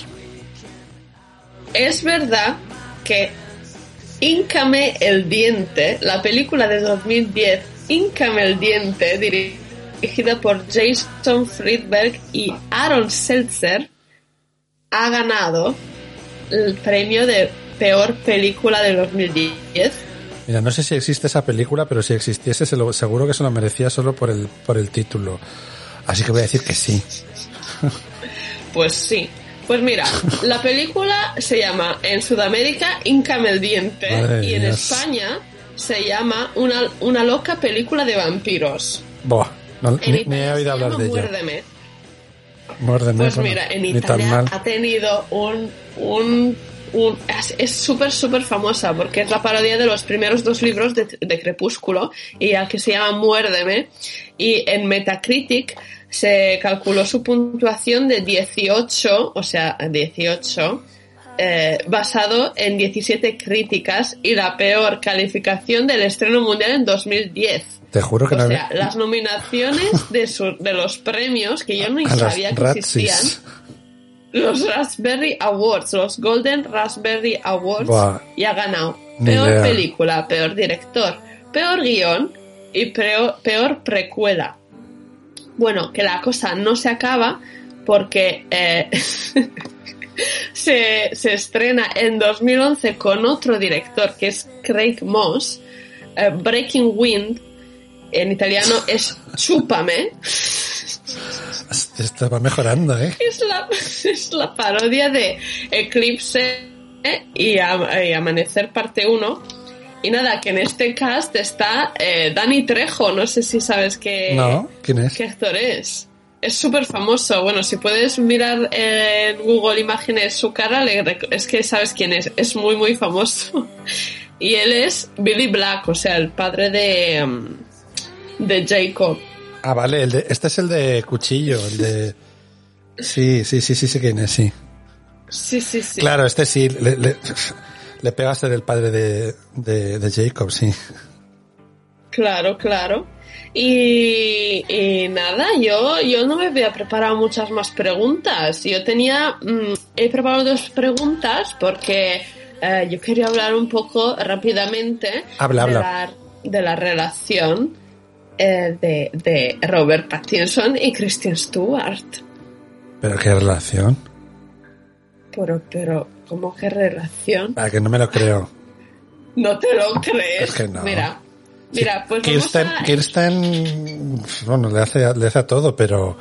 ¿Es verdad que Íncame el diente, la película de 2010, Íncame el diente, dirigida por Jason Friedberg y Aaron Seltzer, ha ganado el premio de peor película de 2010? mira, no sé si existe esa película, pero si existiese, se lo- seguro que se lo merecía solo por el, por el título. Así que voy a decir que sí. Pues sí. Pues mira, la película se llama en Sudamérica Íncame el diente Madre y en Dios. España se llama una, una loca película de vampiros. Buah, no- ni, ni he oído hablar de ella. Muérdeme. Muérdeme, Pues bueno, mira, en Italia ha tenido un... un, un- es- es súper, súper famosa porque es la parodia de los primeros dos libros de, de Crepúsculo y al que se llama Muérdeme. Y en Metacritic se calculó su puntuación de 18, o sea, 18, eh, basado en 17 críticas y la peor calificación del estreno mundial en 2010. Te juro que O no sea, las nominaciones de, su- de los premios que yo no sabía que existían, los Raspberry Awards, los Golden Raspberry Awards, Buah. y ha ganado peor idea. película, peor director, peor guion y peor, peor precuela. Bueno, que la cosa no se acaba porque eh, (laughs) se, se estrena en 2011 con otro director que es Craig Moss. eh, Breaking Wind, en italiano es Chúpame. (laughs) Esto va mejorando, ¿eh? es la, (laughs) es la parodia de Eclipse y, Am- y Amanecer parte 1. Y nada, que en este cast está eh, Dani Trejo, no sé si sabes qué, No, ¿quién es? qué actor es. Es súper famoso. Bueno, si puedes mirar en Google Imágenes su cara, es que sabes quién es. Es muy, muy famoso. (laughs) Y él es Billy Black, o sea, el padre de, mm, de Jacob. Ah, vale, el de, este es el de cuchillo, el de... (laughs) Sí, sí, sí, sí, sí, quién es, sí. Sí, sí, sí. Claro, este sí, le, le, (laughs) le pega a ser el padre de, de, de Jacob, sí. Claro, claro. Y, y nada, yo, yo no me había preparado muchas más preguntas. Yo tenía, mm, he preparado dos preguntas porque eh, yo quería hablar un poco rápidamente Habla, de, habla. La, de la relación eh, de, de Robert Pattinson y Kristen Stewart. Pero qué relación. Pero, pero, ¿cómo que relación? Ah, que no me lo creo. (laughs) No te lo crees. Es que no. Mira, mira, pues vamos Kirsten, a- Kirsten, bueno, le hace, le hace a todo, pero,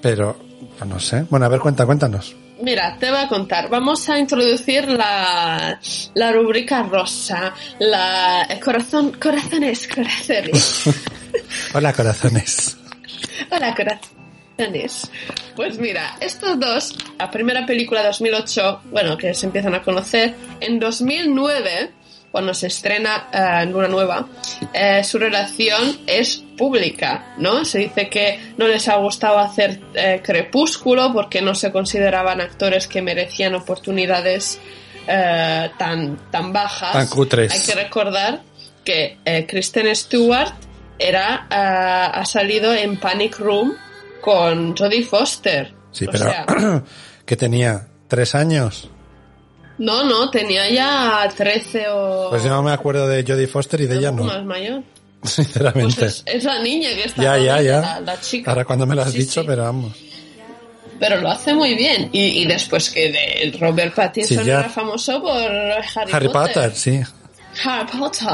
pero, no sé. Bueno, a ver, cuenta, cuéntanos. Mira, te voy a contar. Vamos a introducir la, la rubrica rosa, la corazón, corazones, corazones. (laughs) Hola, corazones. Hola, corazones. Pues mira, estos dos, la primera película de 2008, bueno, que se empiezan a conocer, en 2009, cuando se estrena eh, Luna Nueva, eh, su relación es pública, ¿no? Se dice que no les ha gustado hacer eh, Crepúsculo porque no se consideraban actores que merecían oportunidades eh, tan, tan bajas. Tan cutres. Hay que recordar que Kristen Stewart era, eh, ha salido en Panic Room con Jodie Foster. Sí, O pero, sea, (clears throat) que tenía tres años. no, no, tenía ya 13 o Pues yo no me acuerdo de Jodie Foster y de ella no. más mayor. (laughs) Sinceramente. Pues es, es la niña que está ya, ya, ya. La, la chica. Ahora cuando me lo has Sí, dicho, sí. pero vamos. Pero lo hace muy bien. Y, y después que de Robert Pattinson Sí, era famoso por Harry, Harry Potter, sí. Harry Potter.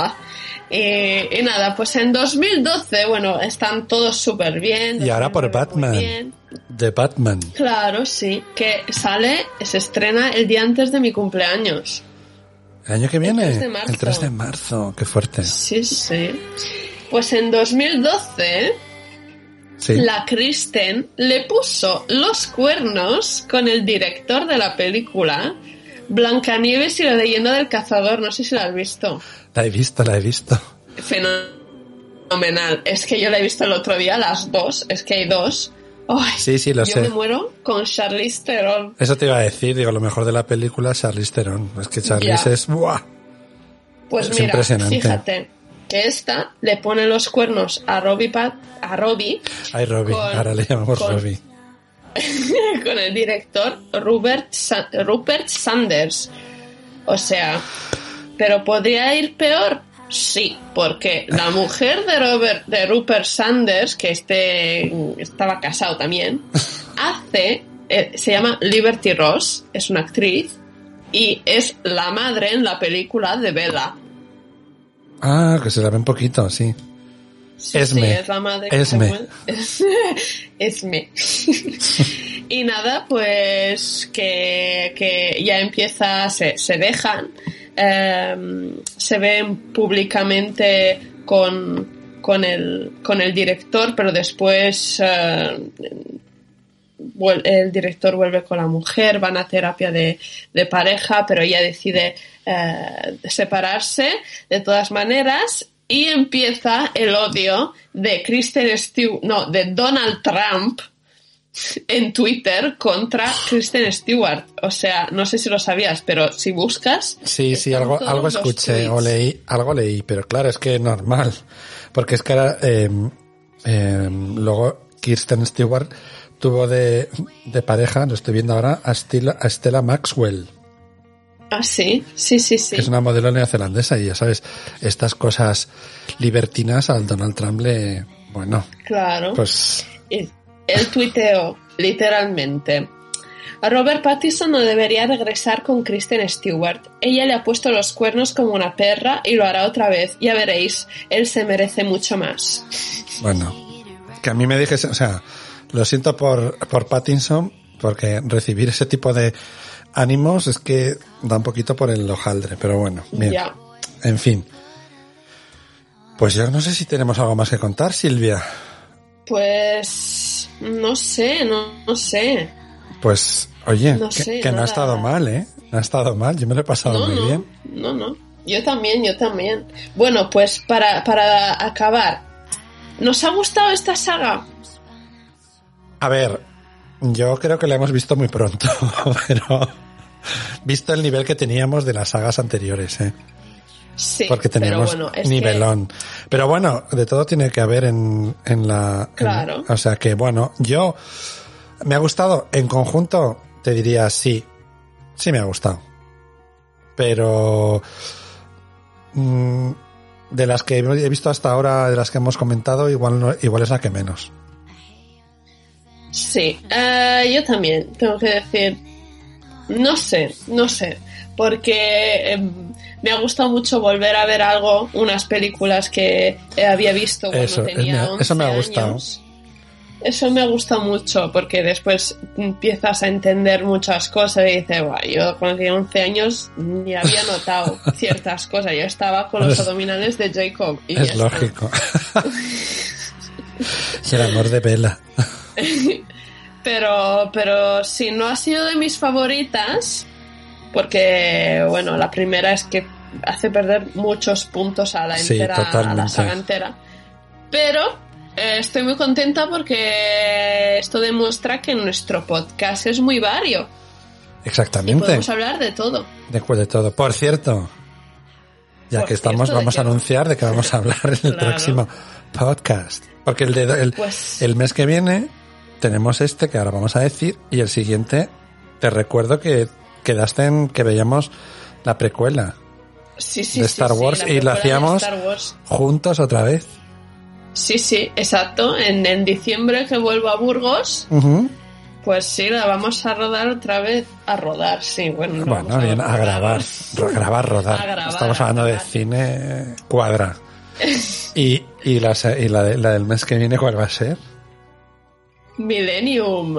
Y, y nada, pues en 2012, bueno, están todos súper bien. Y ahora por 2009 muy Batman. De Batman. Claro, sí. Que sale, se estrena el día antes de mi cumpleaños. El año que viene. 3 de marzo. El 3 de marzo. Qué fuerte. Sí, sí. Pues en 2012, Sí. la Kristen le puso los cuernos con el director de la película Blancanieves y la leyenda del cazador. No sé si la has visto. La he visto, la he visto. Fenomenal. Es que yo la he visto el otro día, las dos. Es que hay dos. Ay, Sí, sí, lo yo sé. me muero con Charlize Theron. Eso te iba a decir, digo, lo mejor de la película es Charlize Theron. Es que Charlize Ya. es... ¡buah! Pues Es mira, impresionante. fíjate que esta le pone los cuernos a Robbie, Pat- a Robbie Ay, Robbie. Con- Ahora le llamamos con- Robbie. (laughs) con el director Rupert, Sa- Rupert Sanders. O sea, ¿pero podría ir peor? Sí, porque la mujer de Robert, de Rupert Sanders, que este estaba casado también, (laughs) hace, eh, se llama Liberty Ross, es una actriz, y es la madre en la película de Bella. Ah, que se la ve un poquito, sí. Sí, Esme. sí, es la madre Esme. (laughs) Esme. (laughs) y nada, pues que, que ya empieza, se, se dejan, em, se ven públicamente con, con, el, con el director, pero después eh, el director vuelve con la mujer, van a terapia de, de pareja, pero ella decide eh, separarse de todas maneras y empieza el odio de Kristen Stewart, no, de Donald Trump en Twitter contra Kristen Stewart. O sea, no sé si lo sabías, pero si buscas... Sí, sí, algo, algo escuché o leí, algo leí, pero claro, es que normal. Porque es que ahora, eh, eh, luego Kirsten Stewart tuvo de, de pareja, lo estoy viendo ahora, a Stella, a Stella Maxwell, Ah, sí, sí, sí, sí. que es una modelo neozelandesa y ya sabes, estas cosas libertinas al Donald Trump le, bueno, Claro. pues Y Él tuiteó, literalmente. A Robert Pattinson no debería regresar con Kristen Stewart. Ella le ha puesto los cuernos como una perra y lo hará otra vez. Ya veréis, él se merece mucho más. Bueno, que a mí me dijese, o sea, lo siento por, por Pattinson, porque recibir ese tipo de ánimos es que da un poquito por el hojaldre, pero bueno, bien. Ya. En fin. Pues yo no sé si tenemos algo más que contar, Silvia. Pues no sé, no, no sé. Pues, oye, No que, sé, que no ha estado mal, ¿eh? No ha estado mal, yo me lo he pasado No, muy no, bien. no, no. Yo también, yo también. Bueno, pues para, para acabar, ¿nos ha gustado esta saga? A ver, yo creo que la hemos visto muy pronto, (laughs) pero visto el nivel que teníamos de las sagas anteriores, ¿eh? Sí, porque pero bueno, que- nivelón. Pero bueno, de todo tiene que haber en, en la... en- Claro. o sea que, bueno, yo... ¿Me ha gustado? En conjunto, te diría sí. Sí me ha gustado. Pero... mm, de las que he visto hasta ahora, de las que hemos comentado, igual, igual es la que menos. Sí, eh, yo también tengo que decir, no sé, no sé, porque em, me ha gustado mucho volver a ver algo, unas películas que había visto cuando Eso, es- tenía me- 11 eso me ha gustado. años. Eso me ha gustado mucho porque después empiezas a entender muchas cosas y dices, "Buah, yo cuando tenía 11 años ni había (laughs) notado ciertas cosas, yo estaba con los Es- abdominales de Jacob. Y es lógico. (laughs) el amor de Vela. Pero, pero sí, no ha sido de mis favoritas, porque, bueno, la primera es que hace perder muchos puntos a la Sí, entera, a la saga entera. Pero eh, estoy muy contenta porque esto demuestra que nuestro podcast es muy vario y Exactamente. podemos hablar de todo. Después de todo. Por cierto, ya Por que estamos, cierto, ¿de vamos a anunciar de que vamos a hablar en el Claro. próximo podcast. Porque el, de, el, Pues- el mes que viene tenemos este que ahora vamos a decir y el siguiente te recuerdo que quedaste en que veíamos la precuela. Sí, sí, de Star sí, Wars la y de hacíamos juntos otra vez. Sí, sí, exacto. En, en diciembre que vuelvo a Burgos, pues sí, la vamos a rodar otra vez. A rodar, sí, bueno. no Bueno, bien, a grabar, (laughs) ro- grabar, rodar. A grabar, Estamos a hablando de cine cuadra. (laughs) Y, y, la, y la, de- la del mes que viene, ¿cuál va a ser? Millennium.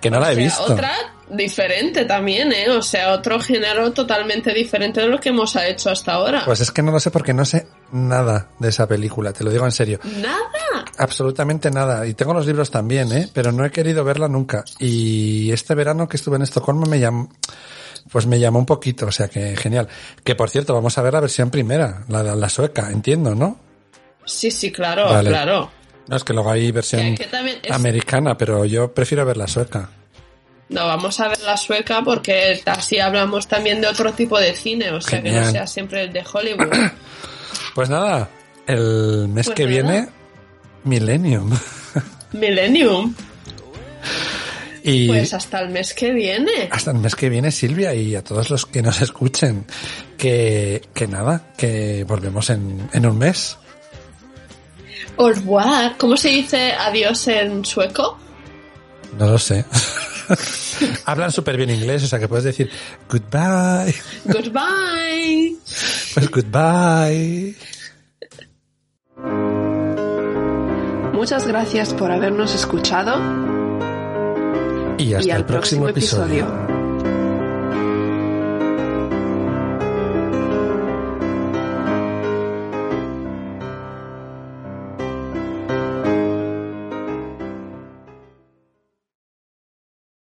Que no la he sea, visto. Otra diferente también, ¿eh? O sea, otro género totalmente diferente de lo que hemos hecho hasta ahora. Pues es que no lo sé porque no sé nada de esa película, te lo digo en serio. Nada. Absolutamente nada. Y tengo los libros también, ¿eh? Pero no he querido verla nunca. Y este verano que estuve en Estocolmo me llamó, pues me llamó un poquito, o sea que genial. Que por cierto, vamos a ver la versión primera, la, la, la sueca, entiendo, ¿no? Sí, sí, claro, Vale. claro. No, es que luego hay versión Que- que también es- americana, pero yo prefiero ver la sueca. No, vamos a ver la sueca porque así hablamos también de otro tipo de cine, o sea, que no sea siempre el de Hollywood. (coughs) Pues nada, el mes Pues que nada. viene, Millennium. (laughs) Millennium. y Pues hasta el mes que viene. hasta el mes que viene, Silvia, y a todos los que nos escuchen, que, que nada, que volvemos en, en un mes. Au revoir. ¿Cómo se dice adiós en sueco? No lo sé. (laughs) (laughs) Hablan súper bien inglés, o sea que puedes decir goodbye. Goodbye. Pues goodbye. Muchas gracias por habernos escuchado Y hasta y el próximo, episodio. episodio.